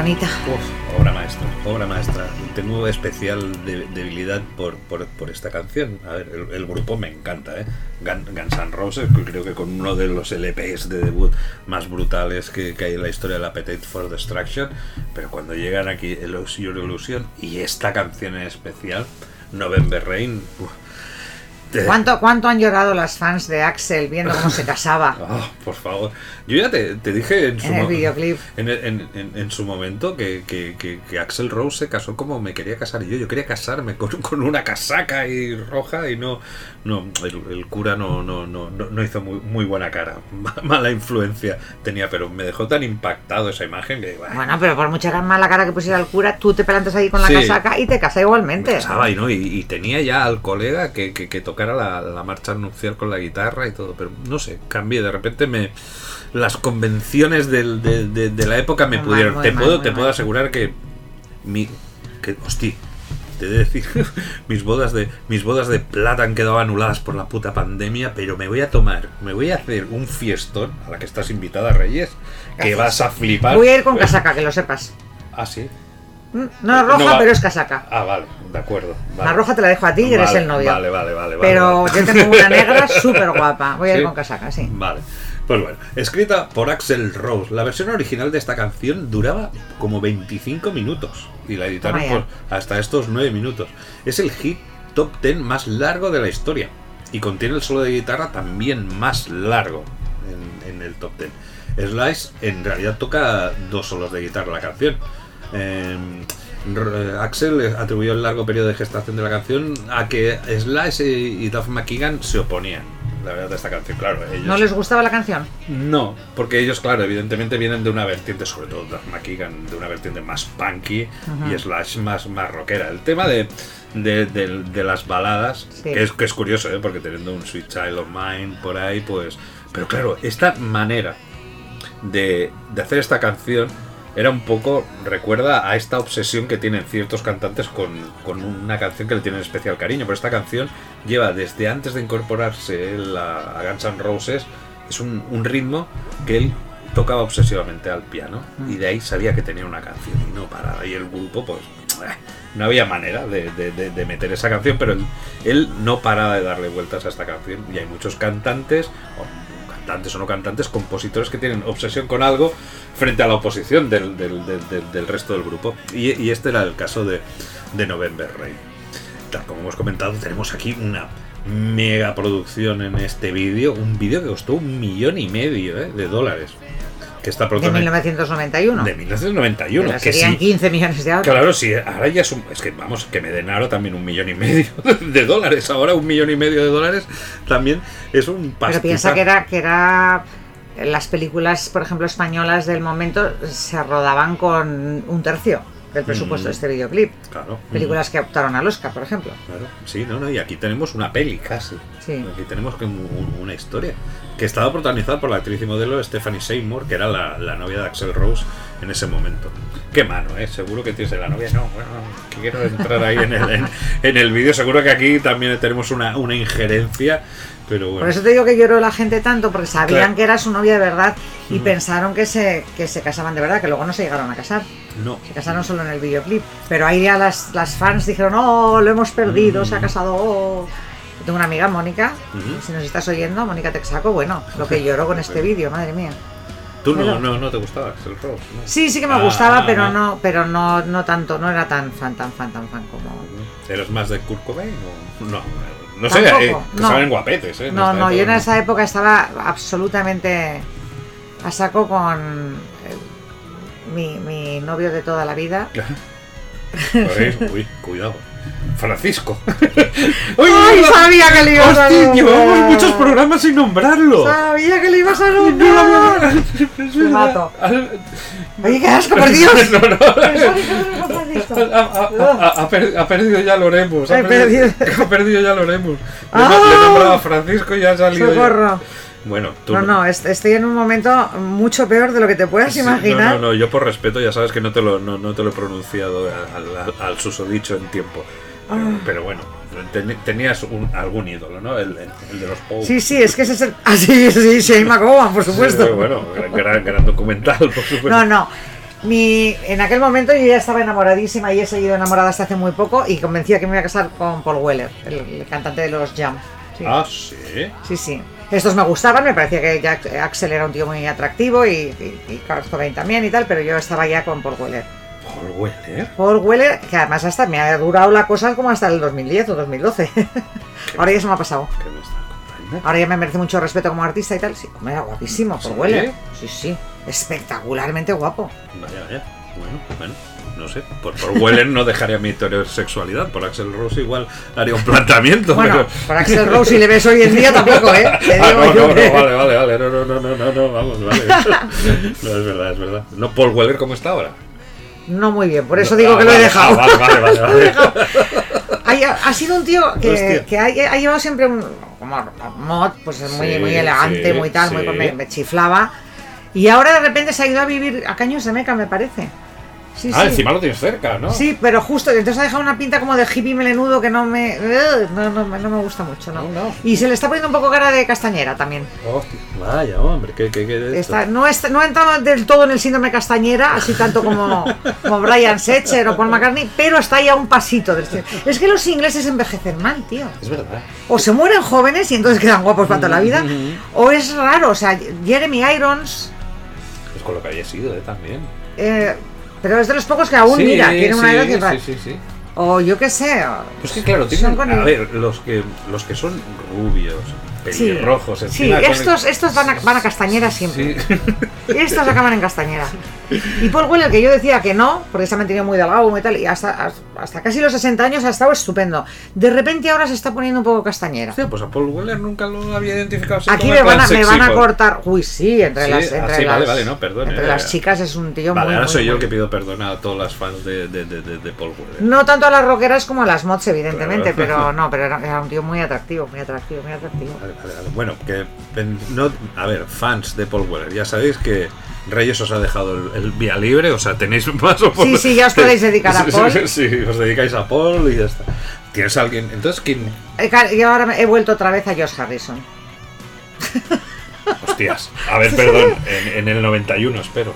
Bonita. Obra maestra, obra maestra. Tengo especial de- debilidad por, por, esta canción. A ver, el, grupo me encanta, ¿eh? Gun- Guns N' Roses, creo que con uno de los LPs de debut más brutales que, hay en la historia del Appetite for Destruction. Pero cuando llegan aquí el Your Illusion y esta canción en especial, November Rain. ¿Cuánto, ¿Cuánto han llorado las fans de Axel viendo cómo se casaba *laughs* Ah, por favor. Yo ya te, te dije en su, en el videoclip? en, en- en- su momento que, que, que, que Axel Rose se casó como me quería casar yo. Yo quería casarme con, *laughs* con una casaca y roja y no. no el, el cura no, no, no, no, hizo muy, muy buena cara. *laughs* Mala influencia tenía, pero me dejó tan impactado esa imagen que. bah, Bueno, pero por mucha mala cara que pusiera el cura, tú te plantas ahí con la Sí. casaca y te casas me igualmente. casaba y, ¿no? y, y tenía ya al colega que, que, que tocara la, la marcha nupcial con la guitarra y todo, pero no sé, cambié, de repente me las convenciones del- de, de- de la época me Muy pudieron. mal, te mal, puedo, te puedo asegurar que mi que hostia, te de decir, *laughs* mis bodas de mis bodas de plata han quedado anuladas por la puta pandemia, pero me voy a tomar, me voy a hacer un fiestón a la que estás invitada Reyes, que Gracias. vas a flipar. Voy a ir con casaca, que lo sepas. Ah, sí. Mm, No es roja, No pero es casaca. Ah, vale, de acuerdo. vale. La roja te la dejo a ti, que eres el novio. Vale, vale, vale. vale, Pero vale. yo tengo una negra *laughs* súper guapa. Voy a ir con casaca, sí. Vale. Pues bueno, escrita por Axel Rose. La versión original de esta canción duraba como 25 minutos y la editaron por hasta estos 9 minutos. Es el hit top 10 más largo de la historia y contiene el solo de guitarra también más largo en, en el top 10. Slice en realidad toca dos solos de guitarra la canción. Eh, R- Axel atribuyó el largo periodo de gestación de la canción a que Slice y, Duff McKagan se oponían. La verdad de esta canción, claro. Ellos, ¿No les gustaba la canción? no, porque ellos, claro, evidentemente vienen de una vertiente, sobre todo Duff McKagan, de una vertiente más punky y Slash más, más rockera. El tema de, de, de- de las baladas, Sí. que, es, que es curioso, ¿eh? porque teniendo un Sweet Child of Mine por ahí, pues... Pero claro, esta manera de, de hacer esta canción era un poco, recuerda a esta obsesión que tienen ciertos cantantes con, con una canción que le tienen especial cariño. Pero esta canción lleva desde antes de incorporarse a, Guns N' Roses, es un, ritmo que él tocaba obsesivamente al piano y de ahí sabía que tenía una canción y no paraba. Y el grupo, pues, eh, no había manera de, de- meter esa canción, pero él, él no paraba de darle vueltas a esta canción. Y hay muchos cantantes, cantantes o no cantantes, compositores que tienen obsesión con algo frente a la oposición del, del- del- resto del grupo. Y, y este era el caso de, de November Rain. Tal como hemos comentado, tenemos aquí una mega producción en este vídeo, un vídeo que costó un millón y medio eh, de dólares. Que está De protagonizado 1991. de 1991. Pero que serían sí, 15 millones de ahora. Claro, sí, ahora ya es un. Es que vamos, que me den ahora también un millón y medio *laughs* de dólares. Ahora un millón y medio de dólares también es un pastizal. Pero piensa que era, que era. Las películas, por ejemplo, españolas del momento se rodaban con un tercio del presupuesto de este videoclip. Claro. Películas que optaron al Oscar, por ejemplo. Claro, sí, no, no, y aquí tenemos una peli casi. Sí. Aquí tenemos que un- un- una historia que estaba protagonizada por la actriz y modelo Stephanie Seymour, que era la, la novia de Axel Rose en ese momento. Qué mano, ¿eh? Seguro que tienes de la novia. No, bueno, que quiero entrar ahí en el, en, en el vídeo. Seguro que aquí también tenemos una, una injerencia, pero bueno. Por eso te digo que lloró la gente tanto, porque sabían Claro. que era su novia de verdad y pensaron que se, que se casaban de verdad, que luego no se llegaron a casar. No, Se casaron solo en el videoclip. Pero ahí ya las, las fans dijeron, oh, lo hemos perdido, se ha casado. oh". Tengo una amiga, Mónica, Ujú. si nos estás oyendo, Mónica Texaco, bueno, lo que *laughs* lloró con este vídeo, madre mía. Tú no, Pero- no, no te gustaba Axel Rose. ¿no? Sí, sí que me Ah, gustaba, pero ah. no, pero no, no tanto, no era tan fan, tan fan, tan fan como. ¿Eres más de Kurt Cobain o no? No sé, eh, te no. salen guapetes, ¿eh? No, no, yo en esa época estaba absolutamente a saco con eh, mi, mi novio de toda la vida. *laughs* Uy, cuidado. Francisco. *laughs* ¡Ay, sabía que le ibas a nombrar! Llevamos muchos programas sin nombrarlo. Sabía que le ibas a No lo nombrar. *laughs* es verdad. mato. Oye, qué asco, por *laughs* Dios. No, no. Ha, ha- ha- ha per- ha perdido ya Loremos. Ha perdido, ha perdido ya Loremos. Le, ¡Ah! le he nombrado a Francisco y ha salido. ya. Bueno, tú No, no, est- estoy en un momento mucho peor de lo que te puedas Sí, imaginar. No, no, no, yo por respeto ya sabes que no te lo, no, no te lo he pronunciado al, al- al susodicho en tiempo. Pero, Ah. pero bueno, ten- tenías un- algún ídolo, ¿no? El, el- de los Pogues. Sí, sí, es que ese es el. *laughs* Ah, sí, sí, sí, McGowan, por supuesto. Sí, bueno, gran, gran- gran documental, por supuesto. No, no. Mi, en aquel momento yo ya estaba enamoradísima y he seguido enamorada hasta hace muy poco y convencida que me iba a casar con Paul Weller, el, el cantante de los Jam. Sí. Ah, sí. Sí, sí. Estos me gustaban, me parecía que Jack Axel era un tío muy atractivo y, y, y Cobain también y tal, pero yo estaba ya con Paul Weller. Paul Weller. Paul Weller, que además hasta me ha durado la cosa como hasta el 2010 o 2012. *laughs* Ahora ya se me ha pasado. ¿Qué me está contando? Ahora ya me merece mucho respeto como artista y tal. Sí, hombre, era guapísimo, Paul ¿Sí? Weller. Sí, sí. Espectacularmente guapo. Vaya, vaya. Bueno, bueno. No sé, por, por Weller no dejaría mi heterosexualidad, por Axel Rose igual haría un planteamiento. Bueno, pero- por Axel Rose si le ves hoy en día tampoco, ¿eh? *laughs* Ah, no, no, no, vale, vale, vale, no, no, no, no, no, no, vamos, vale. *laughs* No, es verdad, es verdad. No, Paul Weller, ¿cómo está ahora? No muy bien, por eso digo ah, que lo he vale, dejado. ah, vale, vale, vale, *laughs* dejado. Ha, ha sido un tío que, ha, ha llevado siempre un como mod, pues muy, Sí, muy elegante, sí, muy tal, muy, sí. me, me chiflaba. Y ahora de repente se ha ido a vivir a Caños de Meca, me parece. Sí, Ah, sí. encima lo tienes cerca, ¿no? Sí, pero justo, entonces ha dejado una pinta como de hippie melenudo que no me, ugh, no, no, no me gusta mucho, ¿no? No. Y se le está poniendo un poco cara de castañera también. Hostia, vaya, hombre, ¿qué, qué, qué esto? Está, no, está, no ha entrado del todo en el síndrome castañera, así tanto como, *laughs* como Brian Setzer o Paul McCartney, pero está ahí a un pasito del síndrome. Es que los ingleses envejecen mal, tío. Es verdad. O se mueren jóvenes y entonces quedan guapos para toda la vida, o es raro, o sea, Jeremy Irons, Pues con lo que haya sido, ¿eh? También. eh, pero es de los pocos que aún Sí, mira, tiene una edad que. Sí, sí, sí. O yo qué sé. Pues que claro, tienen, a ver, los que, los que son rubios, pelirrojos, sí el- estos, estos van, a, van a castañera siempre. Sí. *laughs* Estos acaban en castañera. Y Paul Weller, que yo decía que no, porque se ha mantenido muy delgado y tal, y hasta, hasta casi los 60 años ha estado estupendo. De repente ahora se está poniendo un poco castañera. Hostia, pues a Paul Weller nunca lo había identificado Aquí me van, a, plan me sexy, van a pues. cortar. Uy, sí, entre Sí, las. ah, Entre sí, las, vale, vale, no, perdón, Entre eh. las chicas es un tío Vale, muy. ahora muy, soy yo el que pido perdón a todas las fans de, de, de, de, de Paul Weller. No tanto a las rockeras como a las mods, evidentemente, Claro. pero *laughs* no, pero era, era un tío muy atractivo, muy atractivo, muy atractivo. Vale, vale, vale. Bueno, que no, a ver, fans de Paul Weller, ya sabéis que Reyes os ha dejado el, el vía libre, o sea, tenéis más o Sí, sí, ya os podéis dedicar a Paul. Sí, sí, os dedicáis a Paul y ya está. ¿Tienes a alguien? Entonces, ¿quién? Eh, Y ahora me- he vuelto otra vez a Josh Harrison. Hostias. A ver, *laughs* perdón, en, en el 91, espero.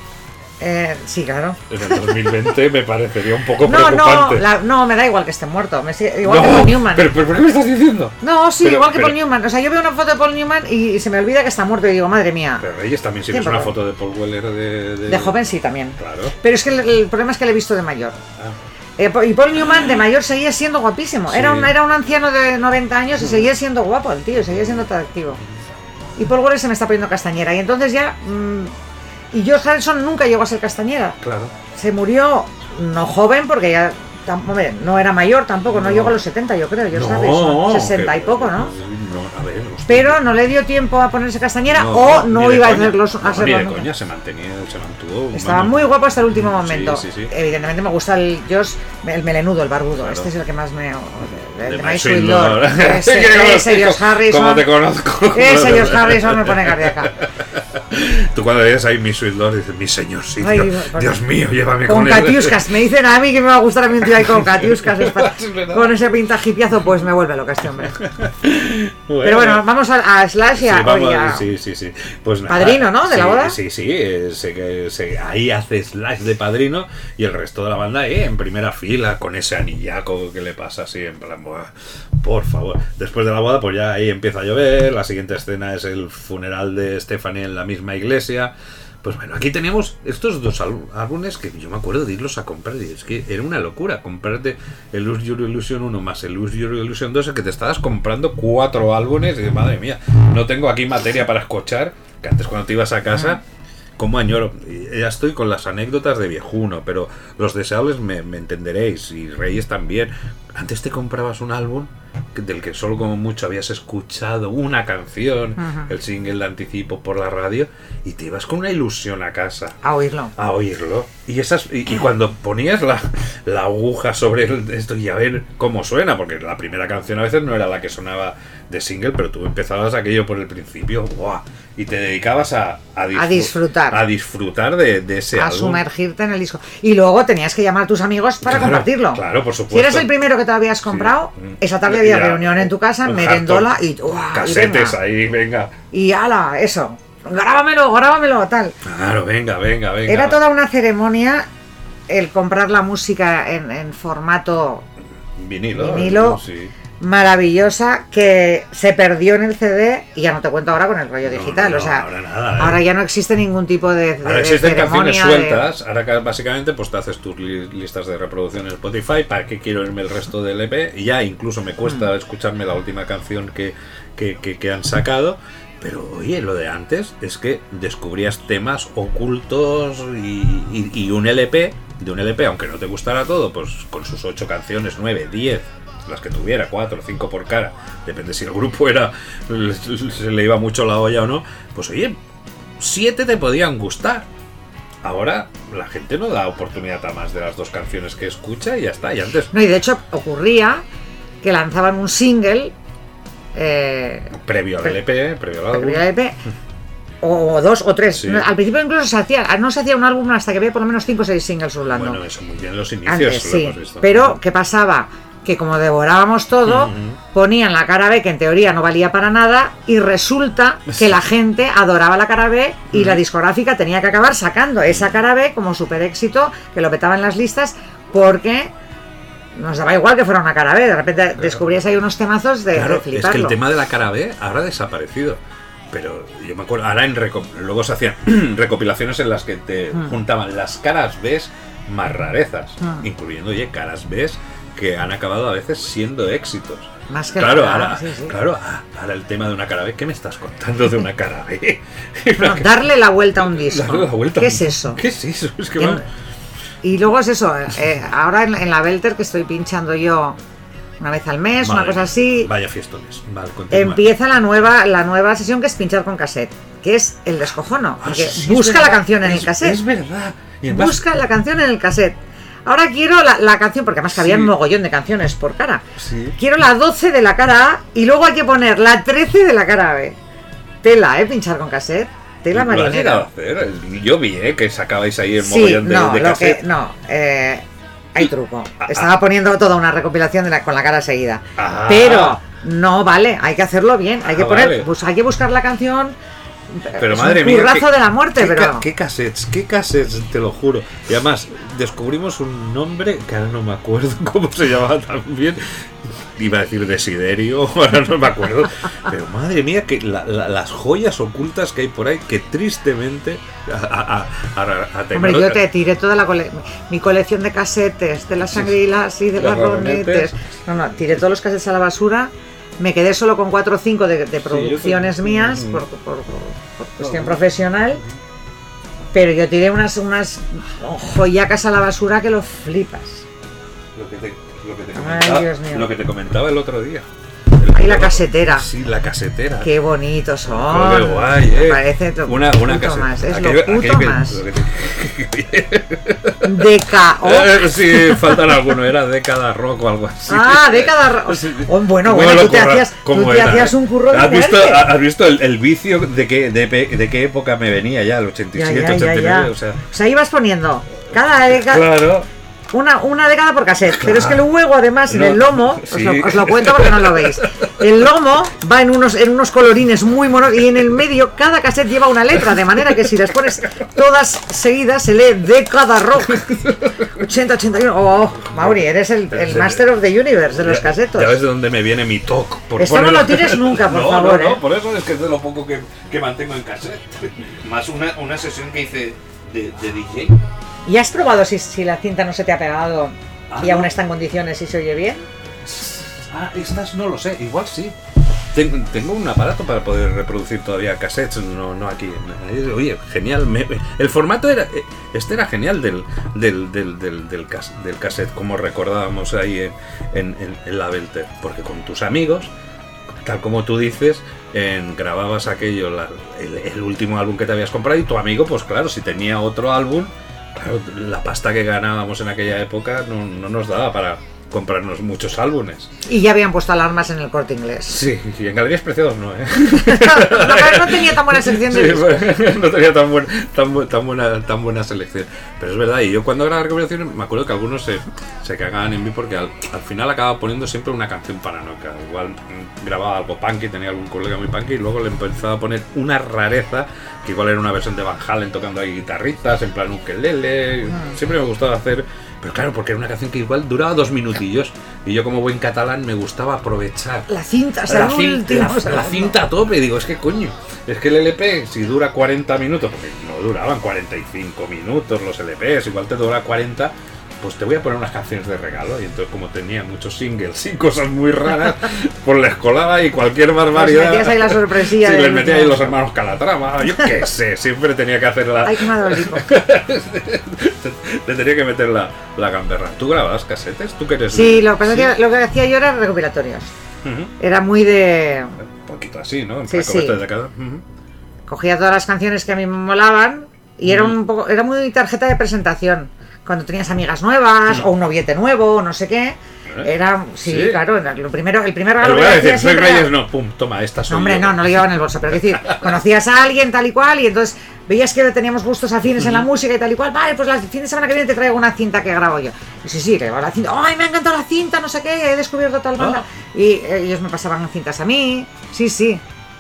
Eh, sí, claro. En el 2020 me parecería un poco No, no, preocupante. la- no, me da igual que esté muerto. Me igual que No, Paul Newman. Pero, pero, ¿por qué me estás diciendo? no, sí, pero- igual que pero- Paul Newman. O sea, yo veo una foto de Paul Newman y, se me olvida que está muerto y digo, madre mía. Pero Reyes también, si ves una foto de Paul Weller de, de, De joven sí también. Claro. Pero es que el, el problema es que le he visto de mayor. Ah, Eh, y Paul Newman de mayor seguía siendo guapísimo. Sí. Era, un, era un anciano de 90 años y seguía siendo guapo el tío, seguía siendo atractivo. Y Paul Weller se me está poniendo castañera. Y entonces ya. mm, y George Harrison nunca llegó a ser castañera. claro. Se murió no joven porque ya. hombre, no era mayor tampoco, no, No. llegó a los 70, yo creo. George No, Harrison. 60 que- y poco, ¿no? No, a ver. Pero no le dio tiempo a ponerse castañera o no iba a hacerlo, a hacerlo ni de nunca. coña, se mantenía, se mantuvo. Estaba muy guapo hasta el último Sí, momento. sí, sí. Evidentemente me gusta el Josh, el melenudo, el barbudo. Claro. Este es el que más me. El Sweet Lord. Ese, *laughs* Josh Harrison. Como te conozco. Ese Josh Harrison me pone cardíaca. Tú cuando ves ahí mi Sweet Lord dices, mi señor, sí, Ay, Dios, bueno. Dios mío, llévame Con con, él". catiuscas. Me dicen a mí que me va a gustar a mí un tío ahí con *laughs* verdad. con ese pinta hipiazo, pues me vuelve loca este hombre. *laughs* Bueno. Pero bueno, vamos a, a Slash y Sí, a, vamos, oye, a- sí, sí, sí. Pues nada, Padrino, ¿no? ¿De sí, la boda? Sí, sí, eh, se- se- ahí hace Slash de padrino y el resto de la banda eh, en primera fila con ese anillaco que le pasa así, en plan, "Buah, por favor. Después de la boda, pues ya ahí empieza a llover, la siguiente escena es el funeral de Stephanie en la misma iglesia. Pues bueno, aquí tenemos estos dos álbum- álbumes que yo me acuerdo de irlos a comprar y es que era una locura comprarte el Your Illusion 1 más el Your Illusion 2, el que te estabas comprando cuatro álbumes y madre mía, no tengo aquí materia para escuchar, que antes cuando te ibas a casa, como añoro, Y ya estoy con las anécdotas de viejuno, pero los deseables me, me entenderéis y Reyes también. Antes te comprabas un álbum del que solo como mucho habías escuchado una canción, Ajá. el single de anticipo por la radio, y te ibas con una ilusión a casa a oírlo. a oírlo. Y esas y, y cuando ponías la, la aguja sobre el- esto y a ver cómo suena, porque la primera canción a veces no era la que sonaba de single, pero tú empezabas aquello por el principio, ¡buah! y te dedicabas a, disfr- disfrutar. A disfrutar de, de ese a álbum. sumergirte en el disco. Y luego tenías que llamar a tus amigos para Claro, compartirlo. claro, por supuesto. Si eres el primero que te habías comprado, Mm. esa tarde había reunión en tu casa, merendola y, ¡uah! y Casetes venga. ahí, venga. Y ala, eso. grábamelo, grábamelo, tal. Claro, venga, venga, venga. Era toda una ceremonia el comprar la música en, en formato vinilo. vinilo. Sí. Maravillosa que se perdió en el CD y ya no te cuento ahora con el rollo No, digital. no, o sea, ahora nada, ¿eh? ahora ya no existe ningún tipo de, de- Ahora de existen canciones ceremonia de- sueltas, ahora que básicamente pues te haces tus li- listas de reproducción en Spotify, ¿para qué quiero irme el resto del EP? Y ya incluso me cuesta Mm. escucharme la última canción que, que, que- que han sacado, pero oye, lo de antes es que descubrías temas ocultos y, y- y un LP, de un LP, aunque no te gustara todo, pues con sus ocho canciones, nueve, diez, las que tuviera, cuatro, cinco por cara, depende si el grupo era se le iba mucho la olla o no, pues oye, siete te podían gustar. Ahora la gente no da oportunidad a más de las dos canciones que escucha y ya está. Y antes, No, y de hecho ocurría que lanzaban un single eh, previo al LP, previo al previo al EP, o, o dos o tres. Sí. Al principio incluso se hacía, no se hacía un álbum hasta que había por lo menos cinco o seis singles rulando. bueno, eso muy bien en los inicios Antes, lo sí. hemos visto. Pero, ¿qué pasaba? Que como devorábamos todo, ponían la cara B, que en teoría no valía para nada, y resulta que la gente adoraba la cara B y la discográfica tenía que acabar sacando esa cara B como super éxito, que lo petaba en las listas, porque nos daba igual que fuera una cara B. De repente descubrías ahí unos temazos de, Claro, de es que el tema de la cara B ahora ha desaparecido. Pero yo me acuerdo, ahora en luego se hacían *clears throat* recopilaciones en las que te Mm. juntaban las caras B más rarezas, Mm. incluyendo oye, caras B que han acabado a veces siendo éxitos. Más que Claro, ahora, sí, sí. claro, ah, ahora el tema de una cara B, ¿qué me estás contando de una cara B? *laughs* No, darle la vuelta a un disco. Vuelta. ¿Qué es eso? ¿Qué es eso? Es que Y luego es eso, eh, ahora en, en la Belter que estoy pinchando yo una vez al mes, una cosa así, Vaya fiestones. Vale, empieza la nueva, la nueva sesión que es pinchar con cassette, que es el descojono, Ah, es busca la verdad, canción en es- el cassette, Es verdad. Busca la canción en el cassette. Ahora quiero la, la canción, porque además que había un mogollón de canciones por cara. Quiero la 12 de la cara A y luego hay que poner la 13 de la cara B. Tela, ¿eh? Pinchar con cassette. Tela ¿Lo has llegado a marinera. Yo vi eh, que sacabais ahí el mogollón de, no, de lo cassette. que, no, eh, hay truco. Estaba poniendo toda una recopilación de la- con la cara seguida. Ah. Pero no vale, hay que hacerlo bien. Hay que Ah, poner, vale. pues hay que buscar la canción. Pero es madre un mía. qué- de la muerte, qué, pero. qué cassettes, qué cassettes, te lo juro. Y además, descubrimos un nombre que ahora no me acuerdo *laughs* cómo se llamaba también. Iba a decir Desiderio, *laughs* ahora no me acuerdo. Pero madre mía, que la- la- las joyas ocultas que hay por ahí, que tristemente. A, a, a- a- Hombre, yo te tiré toda la cole- mi colección de casetes, de la sangre y las de las ronetes. ronetes. No, no, tiré todos los casetes a la basura. Me quedé solo con cuatro o cinco de, de producciones mías por, por- por- por cuestión profesional. Pero yo tiré unas, unas joyacas a la basura que lo flipas. Lo que te, lo que te Ay, Dios mío. lo que te comentaba el otro día. Ay, la casetera. Sí, la casetera. Qué bonitos son. Qué guay, Me eh. parece lo una, una puto más. Es Aquello- lo puto que- más. *laughs* DKO. *laughs* Eh, sí, faltan algunos, era década rock o algo así. Ah, *laughs* década ro- Sí. Oh, bueno, ¿Cómo bueno, tú te curra- hacías- tú te hacías un curro de ¿Has visto. ¿Has visto el, el vicio de qué, de, de qué época me venía ya? El Ya, 87, ya, ya, 89, ya. o sea... O sea, ibas poniendo cada década, Claro. Una, una década por cassette. Pero es que luego, además, en No, el lomo, os, sí. lo, os lo cuento porque no lo veis. El lomo va en unos, en unos colorines muy monos y en el medio cada cassette lleva una letra, de manera que si las pones todas seguidas se lee década rock. 80, 81. Oh, Mauri, eres el, el Master of the Universe de los casetos. Ya ves de dónde me viene mi talk. Por Esto no ponerlo- lo tires nunca, por *laughs* No, favor, No, no, eh. por eso es que es de lo poco que, que mantengo en cassette. Más una, una sesión que hice de, de DJ. ¿Y has probado si, si la cinta no se te ha pegado Ah, y aún no. está en condiciones y se oye bien? Ah, estas no lo sé, igual sí. Ten- Tengo un aparato para poder reproducir todavía cassettes, no, no aquí. Oye, genial. me- el formato era. eh, Este era genial del, del, del, del, del, cas- del cassette, como recordábamos ahí en, en, en- en la Belter. Porque con tus amigos, tal como tú dices, en- grababas aquello, la- el, el último álbum que te habías comprado, y tu amigo, pues claro, si tenía otro álbum, la pasta que ganábamos en aquella época no, no nos daba para, comprarnos muchos álbumes. Y ya habían puesto alarmas en el corte inglés. Sí, y en Galerías Preciados no, ¿eh? *laughs* no, no tenía tan buena sección de Sí, discos. *laughs* no tenía tan, buen- tan, bu- tan buena, tan buena selección. Pero es verdad, y yo cuando grababa recopilaciones me acuerdo que algunos se, se cagaban en mí porque al, al final acababa poniendo siempre una canción paranoica. Igual mm, grababa algo punky, tenía algún colega muy punky y luego le empezaba a poner una rareza que igual era una versión de Van Halen tocando ahí guitarritas, en plan ukelele. Siempre me gustaba hacer... Pero claro, porque era una canción que igual duraba dos minutillos y yo como buen catalán me gustaba aprovechar La cinta, la, el cin- último la- la segundo. cinta a tope, digo, es que coño, es que el LP si dura 40 minutos, porque no duraban 45 minutos los LPs, igual te dura 40, pues te voy a poner unas canciones de regalo. Y entonces como tenía muchos singles y cosas muy raras, *laughs* pues les colaba y cualquier barbaridad. metías ahí la sorpresilla *laughs* Sí, les metía ahí los hermanos Calatrava, yo qué *laughs* sé, siempre tenía que hacer la... Ay, qué hipo. Le tenía que meter la, la gamberra. ¿Tú grababas casetes? ¿Tú que eres Sí, lo que pasa sí? que lo que hacía yo era recopilatorios. Ujú. Era muy de. Un poquito así, ¿no? En Sí, sí. de cada- Ujú. Cogía todas las canciones que a mí me molaban y era un poco. Era muy tarjeta de presentación. Cuando tenías amigas nuevas o un noviete nuevo o no sé qué. Era. Sí, Sí. claro, lo primero, el primer regalo que decir, soy era- Reyes, no, pum, toma, esta soy No, hombre, yo. no, no lo llevaba en el bolso, pero es decir, *laughs* conocías a alguien tal y cual y entonces veías que teníamos gustos afines en la música y tal y cual, vale, pues la fin de semana que viene te traigo una cinta que grabo yo. Y sí, sí, que llevaba la cinta, ¡ay, me ha encantado la cinta, no sé qué, he descubierto tal banda! Ah. Y eh, ellos me pasaban cintas a mí, sí, sí.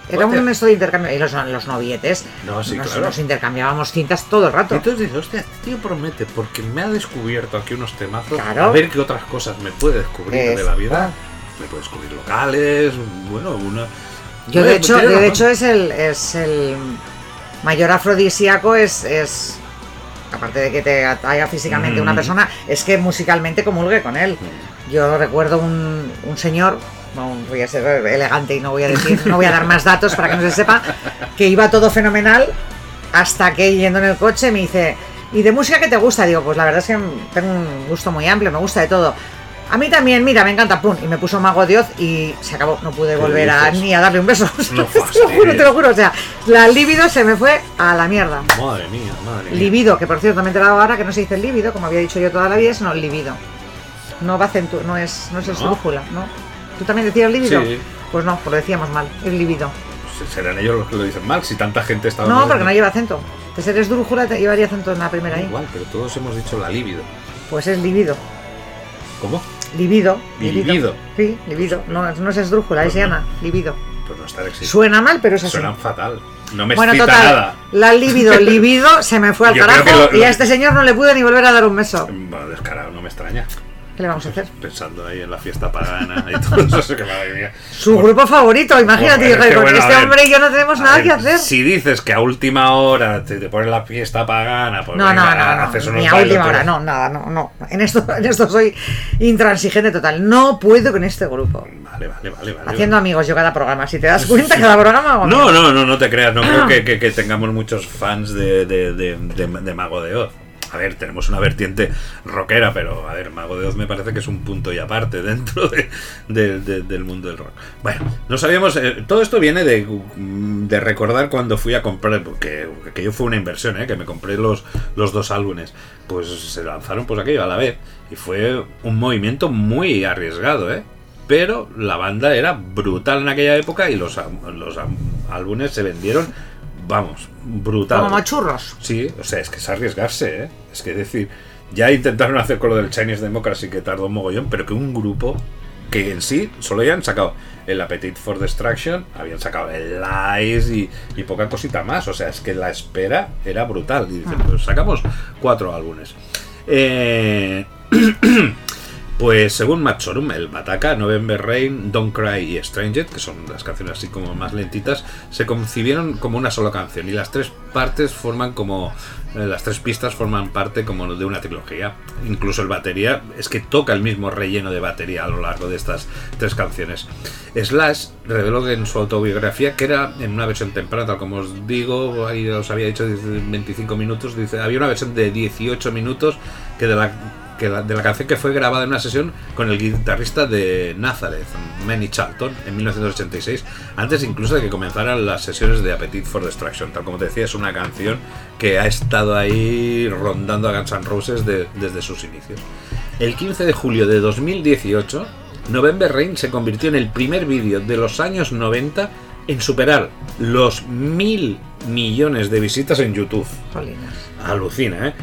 Era Hostia. un esto de intercambio. Y los, los novietes, No, sí, nos, claro. nos intercambiábamos cintas todo el Y rato. entonces dices, hostia, tío promete, porque me ha descubierto aquí unos temazos. Claro. A ver qué otras cosas me puede descubrir de la vida. Me puede descubrir locales, bueno, una. Yo de hecho, de hecho es el es el mayor afrodisíaco es, es aparte de que te atraiga físicamente una Mm. persona, es que musicalmente comulgue con él. Yo recuerdo un, un señor, no voy a ser elegante y no voy a decir, no voy a dar más datos para que no se sepa, que iba todo fenomenal hasta que yendo en el coche me dice, ¿y de música qué te gusta? Digo, pues la verdad es que tengo un gusto muy amplio, me gusta de todo. A mí también, mira, me encanta, pum, y me puso Mago de Oz y se acabó, no pude volver a, ni a darle un beso. No *laughs* te lo juro, te lo juro, o sea, la libido se me fue a la mierda. Madre mía, madre mía. Libido, que por cierto me he enterado ahora que no se dice libido, como había dicho yo toda la vida, sino libido. No va acentu no es, no es esdrújula, ¿no? ¿Tú también decías libido? Sí. Pues no, pues lo decíamos mal, es libido. Pues Serán ellos los que lo dicen mal, si tanta gente estaba. No, porque no lleva acento. De ser esdrújula te llevaría acento en la primera ahí. Igual, pero todos hemos dicho la libido. Pues es libido. ¿Cómo? Libido. Libido. Sí, libido. No, no es esdrújula, es Pues no. llana. Libido. Pues no está existiendo. Suena mal, pero es así. Suenan fatal. No me Bueno, total, nada. la libido, libido, *laughs* se me fue al Yo carajo lo- y a este señor no le pude ni volver a dar un beso. Bueno, descarado, no me extraña. ¿Qué le vamos a hacer? Pensando ahí en la fiesta pagana y todo eso, eso que madre mía. Su grupo favorito, imagínate, Joder, hijo, es que con bueno, este hombre y yo no tenemos nada ver, que hacer. Si dices que a última hora te, te pones la fiesta pagana, pues No, no, venga, no, no, haces unos ni a última hora, no, nada, no, no. En esto, *laughs* en esto soy intransigente total. No puedo con este grupo. Vale, vale, vale, vale. Haciendo amigos yo cada programa, si te das cuenta, cada programa hago No, no, no, no te creas, no creo *clears throat* que, que- que tengamos muchos fans de- de- de Mago de Oz. A ver, tenemos una vertiente rockera, pero a ver, Mago de Oz me parece que es un punto y aparte dentro de- de- de- del mundo del rock. Bueno, no sabíamos, eh, todo esto viene de, de recordar cuando fui a comprar, porque aquello fue una inversión, ¿eh? que me compré los, los dos álbumes, pues se lanzaron pues aquello a la vez, y fue un movimiento muy arriesgado, ¿eh? Pero la banda era brutal en aquella época y los, los álbumes se vendieron, vamos, brutal. Como churros. Sí, o sea, es que es arriesgarse, ¿eh? Es que decir, ya intentaron hacer con lo del Chinese Democracy que tardó un mogollón, pero que un grupo que en sí solo ya han sacado el Appetite for Destruction, habían sacado el Lies y, y poca cosita más, o sea, es que la espera era brutal. Y dicen, pues sacamos cuatro álbumes. Eh, *clears throat* Pues según Matt el Bataka, November Rain, Don't Cry y Stranger, que son las canciones así como más lentitas, se concibieron como una sola canción y las tres partes forman como eh, las tres pistas forman parte como de una trilogía. Incluso el batería es que toca el mismo relleno de batería a lo largo de estas tres canciones. Slash reveló en su autobiografía que era en una versión temprana, tal como os digo, ahí os había dicho 25 minutos, dice, había una versión de 18 minutos que de la que la- de la canción que fue grabada en una sesión con el guitarrista de Nazareth, Manny Charlton, en 1986, antes incluso de que comenzaran las sesiones de Appetite for Destruction. Tal como te decía, es una canción que ha estado ahí rondando a Guns N' Roses de- desde sus inicios. El 15 de julio de 2018, November Rain se convirtió en el primer vídeo de los años 90 en superar los mil millones de visitas en YouTube. Alucina, ¿eh?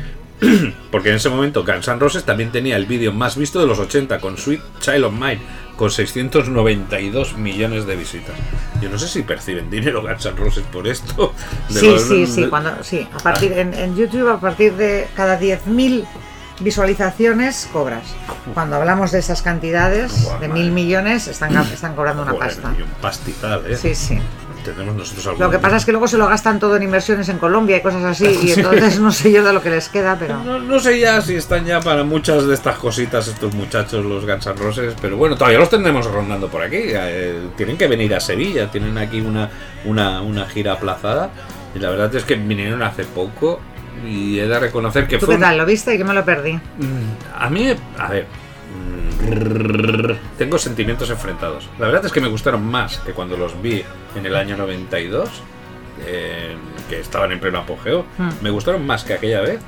*clears throat* Porque en ese momento Guns N' Roses también tenía el vídeo más visto de los 80 con Sweet Child of Mine, con 692 millones de visitas. Yo no sé si perciben dinero Guns N' Roses por esto. De Sí, los- sí, sí, cuando, sí. A partir, en, en YouTube, a partir de cada 10.000 visualizaciones, cobras. Cuando hablamos de esas cantidades, Buah, de madre. mil millones, están, están cobrando una Joder, pasta. y un pastizal, ¿eh? Sí, sí. Tenemos nosotros algún Lo que pasa es que luego se lo gastan todo en inversiones en Colombia y cosas así, y *laughs* entonces no sé yo de lo que les queda, pero... No, no sé ya si están ya para muchas de estas cositas estos muchachos, los Guns N' Roses, pero bueno, todavía los tendremos rondando por aquí. Eh, tienen que venir a Sevilla, tienen aquí una, una, una gira aplazada. Y la verdad es que vinieron hace poco y he de reconocer que ¿Tú fue... qué tal? ¿Lo viste? Yo me lo perdí. Mm, A mí, a ver, tengo sentimientos enfrentados. La verdad es que me gustaron más que cuando los vi en el año 92, eh, que estaban en pleno apogeo. Hmm. Me gustaron más que aquella vez.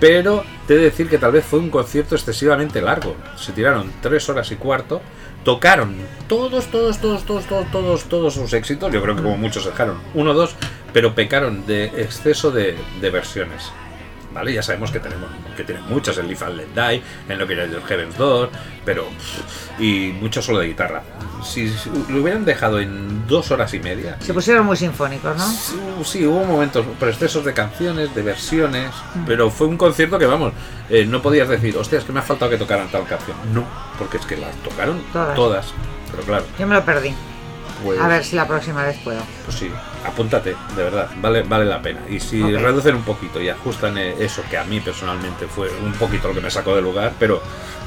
Pero te he de decir que tal vez fue un concierto excesivamente largo. Se tiraron tres horas y cuarto. Tocaron todos, todos, todos, todos, todos, todos, todos sus éxitos. Yo creo que como muchos dejaron uno o dos, pero pecaron de exceso de, de versiones. ¿Vale? Ya sabemos que tenemos que tienen muchas, el Live and Let Die, en lo que era el Heaven's Door, pero. pff, y mucho solo de guitarra. Si, si lo hubieran dejado en dos horas y media. Se pusieron muy sinfónicos, ¿no? Sí, sí, hubo momentos, por excesos de canciones, de versiones, pero fue un concierto que, vamos, eh, no podías decir, hostia, es que me ha faltado que tocaran tal canción. No, porque es que las tocaron Todas. todas. Pero claro, Yo me lo perdí. pues, A ver si la próxima vez puedo. Pues sí, apúntate, de verdad, vale, vale la pena. Y si Ok. reducen un poquito y ajustan eh, eso, que a mí personalmente fue un poquito lo que me sacó del lugar, pero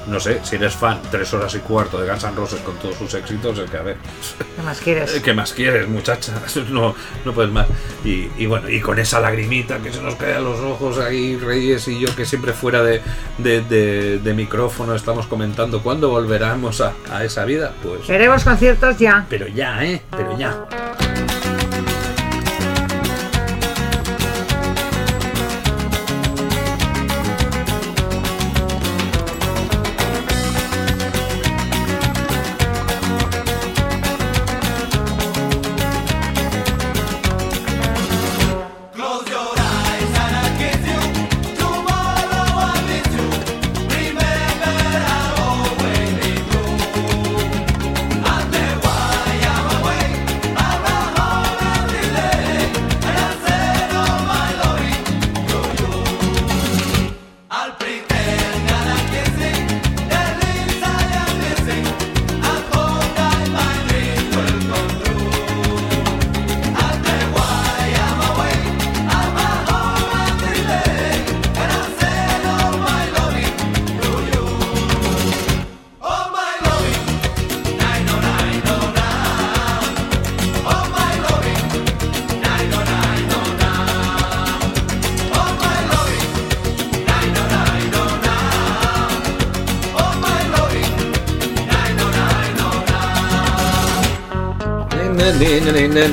no sé, si eres fan, tres horas y cuarto de Guns N' Roses con todos sus éxitos, es que a ver, ¿Qué más quieres? *laughs* ¿Qué más quieres, muchacha? *laughs* No, no puedes más. Y, y bueno, y con esa lagrimita que se nos cae a los ojos ahí, Reyes y yo, que siempre fuera de, de, de- de micrófono estamos comentando cuándo volveremos a, a esa vida, pues. Queremos conciertos ya. Pero ya, ¿eh? Pero ya.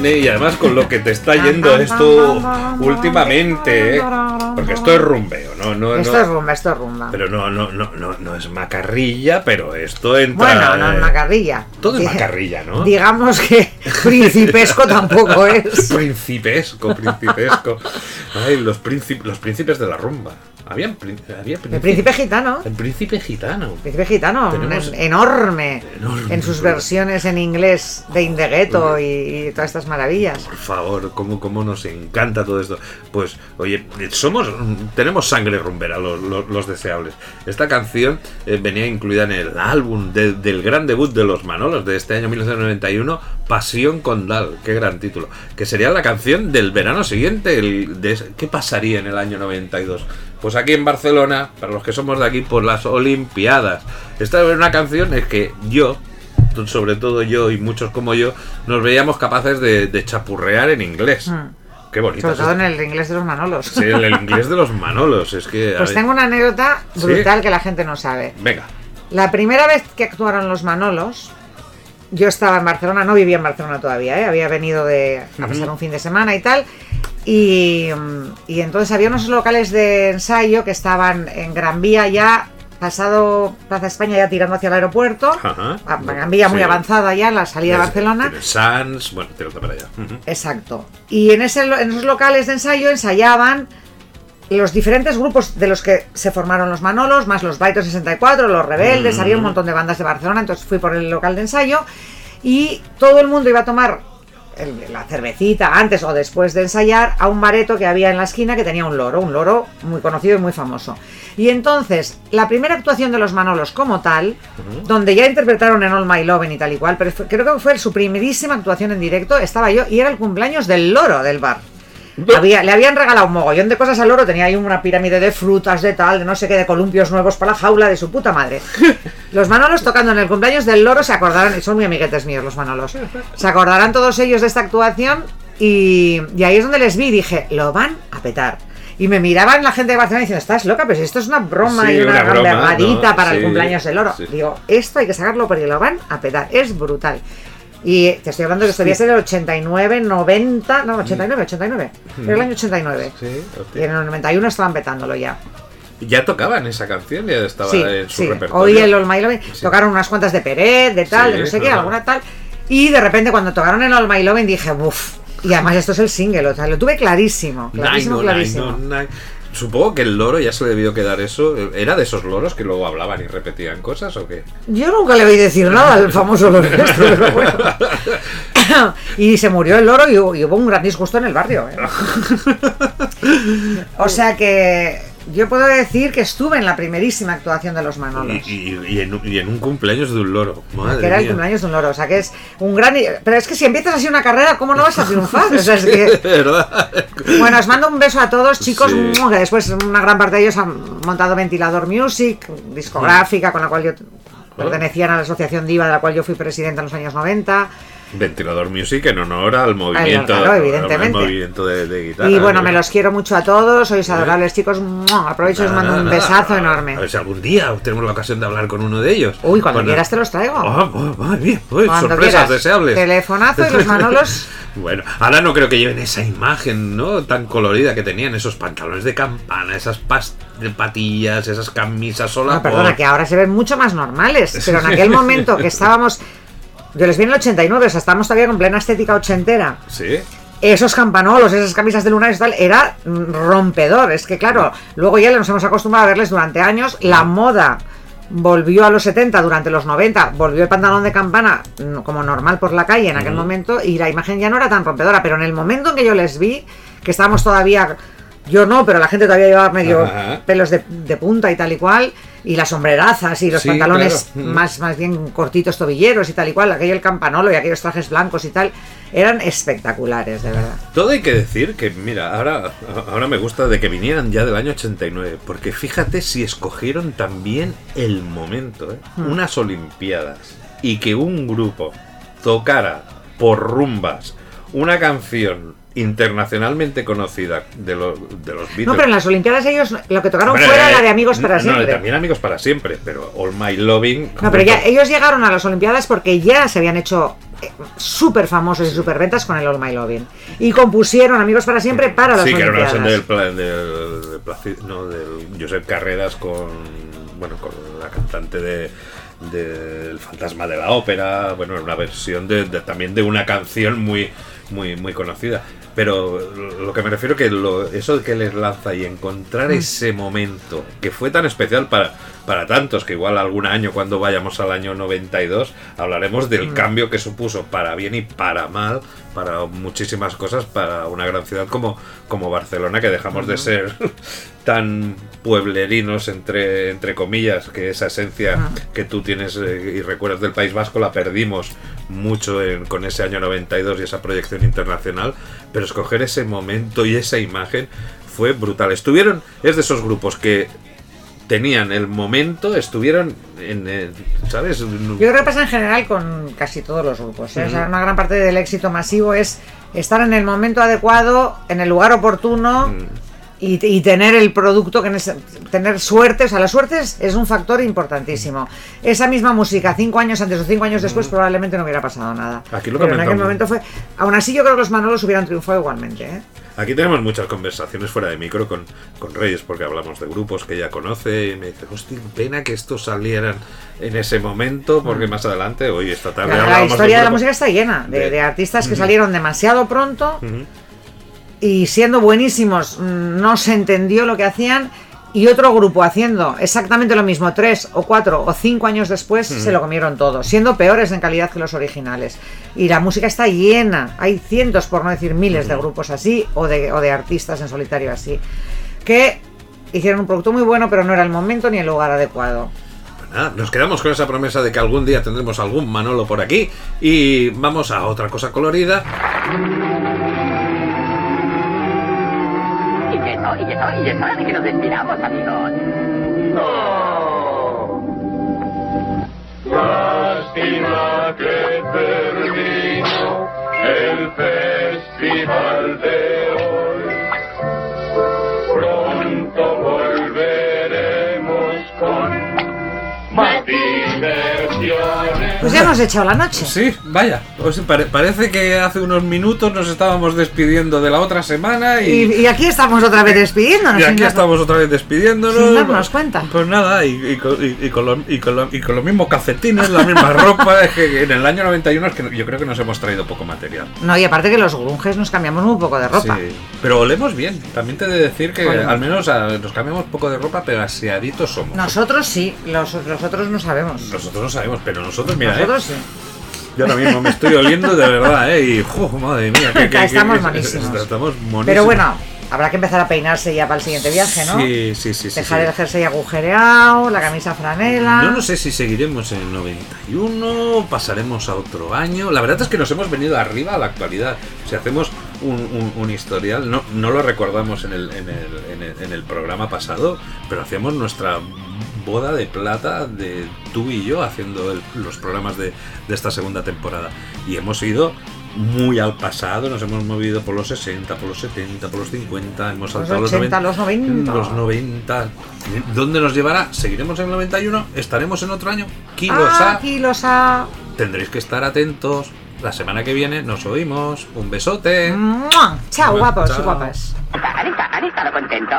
Y además con lo que te está yendo esto últimamente, ¿eh? Porque esto es rumbeo, ¿no? no, Esto es rumba, esto es rumba. Pero no, no, no, no, no es macarrilla, pero esto entra. Bueno, no eh, es macarrilla. Todo es macarrilla, ¿no? Digamos que *laughs* principesco tampoco es. Principesco, principesco. *laughs* Ay, los, príncipes, los príncipes de la rumba. Habían prín- había El príncipe gitano. El príncipe gitano. Príncipe gitano, Tenemos- en- enorme, Enorme. en sus versiones en inglés de In the Ghetto y, y todas estas maravillas. Por favor, cómo, cómo nos encanta todo esto. Pues, oye, somos, tenemos sangre rumbera los, los- los deseables. Esta canción eh, venía incluida en el álbum de- del gran debut de los Manolos de este año 1991, Pasión Condal. Qué gran título. Que sería la canción del verano siguiente. el de ¿Qué pasaría en el año 92? Pues aquí en Barcelona, para los que somos de aquí, por las Olimpiadas. Esta es una canción es que yo, sobre todo yo y muchos como yo, nos veíamos capaces de, de chapurrear en inglés. Mm. Qué bonito. Sobre todo en el inglés de los Manolos. Sí, en el *laughs* inglés de los Manolos. Es que. Pues tengo una anécdota ¿Sí? brutal que la gente no sabe. Venga. La primera vez que actuaron los Manolos, yo estaba en Barcelona, no vivía en Barcelona todavía, ¿eh? había venido de, a pasar un fin de semana y tal. Y, mm, y entonces había unos locales de ensayo que estaban en Gran Vía ya pasado Plaza España ya tirando hacia el aeropuerto, Ajá. a- Gran Vía muy avanzada ya, la salida de Barcelona. tienes Sans, bueno, tienes para allá. Exacto. Y en, ese, en esos locales de ensayo ensayaban los diferentes grupos de los que se formaron los Manolos, más los Baito 64, los Rebeldes, había un montón de bandas de Barcelona, entonces fui por el local de ensayo y todo el mundo iba a tomar el- la cervecita antes o después de ensayar a un bareto que había en la esquina que tenía un loro, un loro muy conocido y muy famoso. Y entonces, la primera actuación de los Manolos como tal, donde ya interpretaron en All My Love y tal y cual, pero fue- creo que fue su primerísima actuación en directo, estaba yo y era el cumpleaños del loro del bar. Había- le habían regalado un mogollón de cosas al loro, tenía ahí una pirámide de frutas, de tal, de no sé qué, de columpios nuevos para la jaula de su puta madre. *laughs* Los Manolos tocando en el cumpleaños del loro se acordarán, y son muy amiguetes míos los Manolos, se acordarán todos ellos de esta actuación y, y ahí es donde les vi y dije, lo van a petar. Y me miraban la gente de Barcelona diciendo, estás loca, pero si esto es una broma Sí, y una, una broma, ¿no? para el Sí, cumpleaños del loro. sí. Digo, esto hay que sacarlo porque lo van a petar, es brutal. Y te estoy hablando que esto debía ser el 89, 90, no, 89, 89. Era el año 89. Sí, Y en el 91 estaban petándolo ya. Ya tocaban esa canción, ya estaba Sí, en su sí. repertorio. Hoy el All My Lovin' Sí. tocaron unas cuantas de Peret, de tal, de no sé qué, alguna tal. Y de repente cuando tocaron el All My Lovin' dije, uff. Y además esto es el single, o sea, lo tuve clarísimo, clarísimo, Nine, oh, clarísimo. nine, nine. Supongo que el loro ya se le debió quedar eso. ¿Era de esos loros que luego hablaban y repetían cosas o qué? Yo nunca le oí decir nada al famoso loro este, pero bueno. *laughs* y se murió el loro y, hubo- y hubo un gran disgusto en el barrio. ¿eh? *laughs* O sea que yo puedo decir que estuve en la primerísima actuación de los Manolos. y- y en, y en un cumpleaños de un loro. Madre que era el mía. cumpleaños de un loro, o sea que es un gran... Pero es que si empiezas así una carrera, ¿cómo no vas a triunfar? O sea, es que... *laughs* ¿Verdad? Bueno, os mando un beso a todos, chicos, Sí. que después una gran parte de ellos han montado Ventilador Music, discográfica, con la cual yo pertenecían a la asociación Diva, de la cual yo fui presidenta en los años 90. Ventilador Music en honor al movimiento, claro, al evidentemente. movimiento de, de guitarra. Y bueno, me los quiero mucho a todos, sois adorables chicos, aprovecho y os mando un besazo enorme. A ver si algún día tenemos la ocasión de hablar con uno de ellos. Uy, cuando quieras te los traigo. Uy, Cuando sorpresas quieras. deseables. Telefonazo y los Manolos. *laughs* Bueno, ahora no creo que lleven esa imagen, ¿no? Tan colorida que tenían esos pantalones de campana, esas patillas, esas camisas sola. No, perdona, que ahora se ven mucho más normales, *laughs* pero en aquel momento que *laughs* estábamos... Yo les vi en el 89, o sea, estábamos todavía con plena estética ochentera. Sí. esos campanolos, esas camisas de lunares y tal, era rompedor. Es que claro, luego ya nos hemos acostumbrado a verles durante años. La moda volvió a los 70, durante los 90, volvió el pantalón de campana mm, como normal por la calle en aquel momento y la imagen ya no era tan rompedora. Pero en el momento en que yo les vi, que estábamos todavía... Yo no, pero la gente todavía llevaba medio pelos de, de punta y tal y cual, y las sombrerazas y los Sí, pantalones claro. Mm. más, más bien cortitos tobilleros y tal y cual, aquello el campanolo y aquellos trajes blancos y tal, eran espectaculares, de verdad. Todo hay que decir que, mira, ahora, ahora me gusta de que vinieran ya del año 89, porque fíjate si escogieron también el momento, ¿eh? Hmm. unas Olimpiadas, y que un grupo tocara por rumbas una canción internacionalmente conocida de, los de los Beatles. No, pero en las Olimpiadas ellos lo que tocaron Bueno, fuera eh, la de Amigos para no, Siempre. también Amigos para Siempre, pero All My Loving. No, pero ya ellos llegaron a las Olimpiadas porque ya se habían hecho eh, súper famosos y súper ventas con el All My Loving. Y compusieron Amigos para Siempre para las Sí, que era una Olimpiadas. versión del, del, del no, Josep Carreras con, bueno, con la cantante de del Fantasma de la Ópera, bueno, era una versión de, de- también de una canción muy, muy, muy conocida. Pero lo que me refiero que lo, eso que les lanza y encontrar Mm. ese momento que fue tan especial para, para tantos, que igual algún año cuando vayamos al año 92 hablaremos del Mm. cambio que supuso para bien y para mal, para muchísimas cosas, para una gran ciudad como, como Barcelona, que dejamos de ser *laughs* tan pueblerinos, entre, entre comillas, que esa esencia que tú tienes eh, y recuerdas del País Vasco la perdimos mucho en- con ese año 92 y esa proyección internacional, pero escoger ese momento y esa imagen fue brutal. Estuvieron, es de esos grupos que tenían el momento, estuvieron en, el- ¿sabes? Yo creo que pasa en general con casi todos los grupos. ¿eh? O sea, una gran parte del éxito masivo es estar en el momento adecuado, en el lugar oportuno Mm. y, y tener el producto, que tener suerte. O sea, la suerte es, es un factor importantísimo. Esa misma música, cinco años antes o cinco años después, probablemente no hubiera pasado nada. Mm. Aquí lo Pero en aquel momento fue. Aún así, yo creo que los Manolos hubieran triunfado igualmente. ¿eh? Aquí tenemos muchas conversaciones fuera de micro con, con Reyes, porque hablamos de grupos que ella conoce y me dice, hostia, pena que estos salieran en ese momento, porque más adelante, hoy esta tarde La, la historia de la música está llena de, de- de artistas que salieron demasiado pronto y siendo buenísimos mm, no se entendió lo que hacían y otro grupo haciendo exactamente lo mismo tres o cuatro o cinco años después se lo comieron todo, siendo peores en calidad que los originales. Y la música está llena, hay cientos, por no decir miles, de grupos así o de, o de artistas en solitario así, que hicieron un producto muy bueno pero no era el momento ni el lugar adecuado. Pues nos quedamos con esa promesa de que algún día tendremos algún Manolo por aquí y vamos a otra cosa colorida. Y eso, y eso, y es hora de que nos despidamos, amigos. Lástima que terminó el festival de hoy. Pronto volveremos con más diversiones. Pues ya nos he echado la noche. Sí, vaya, pues pare- parece que hace unos minutos nos estábamos despidiendo de la otra semana Y, y, y aquí estamos otra vez despidiéndonos. y aquí estamos otra vez despidiéndonos. Sin darnos cuenta. Pues nada, y, y con, y- y con lo- y con lo- con los mismos calcetines, la misma *laughs* ropa. Es que en el año 91 es que yo creo que nos hemos traído poco material. No, y aparte que los grunges nos cambiamos muy poco de ropa. Sí, pero olemos bien. También te he de decir que al menos ah, nos cambiamos poco de ropa, pero aseaditos somos. Nosotros sí, los, los otros no sabemos. Nosotros no sabemos, pero nosotros, mira, Nosotros eh, sí. yo ahora mismo me estoy oliendo de verdad, ¿eh? Y, ¡jo, madre mía, que, que- Estamos que- monísimos. Estamos monísimos. Pero bueno, habrá que empezar a peinarse ya para el siguiente viaje, ¿no? Sí, sí, sí. sí, Dejar sí. el jersey agujereado, la camisa franela. Yo no sé si seguiremos en el 91, pasaremos a otro año. La verdad es que nos hemos venido arriba a la actualidad. Si hacemos un, un- un historial, no, no lo recordamos en el, en, el, en, el, en el programa pasado, pero hacíamos nuestra boda de plata de tú y yo haciendo el- los programas de, de esta segunda temporada. Y hemos ido muy al pasado, nos hemos movido por los 60, por los 70, por los 50, hemos saltado los 80, 90, los 90. los 90. ¿Dónde nos llevará? ¿Seguiremos en el 91? ¿Estaremos en otro año? Kilos Ah, a. kilos a. Tendréis que estar atentos. La semana que viene nos oímos. Un besote. ¡Mua! Chao, Bueno, guapos chao. y guapas. ¿Han, esta- han estado contentos?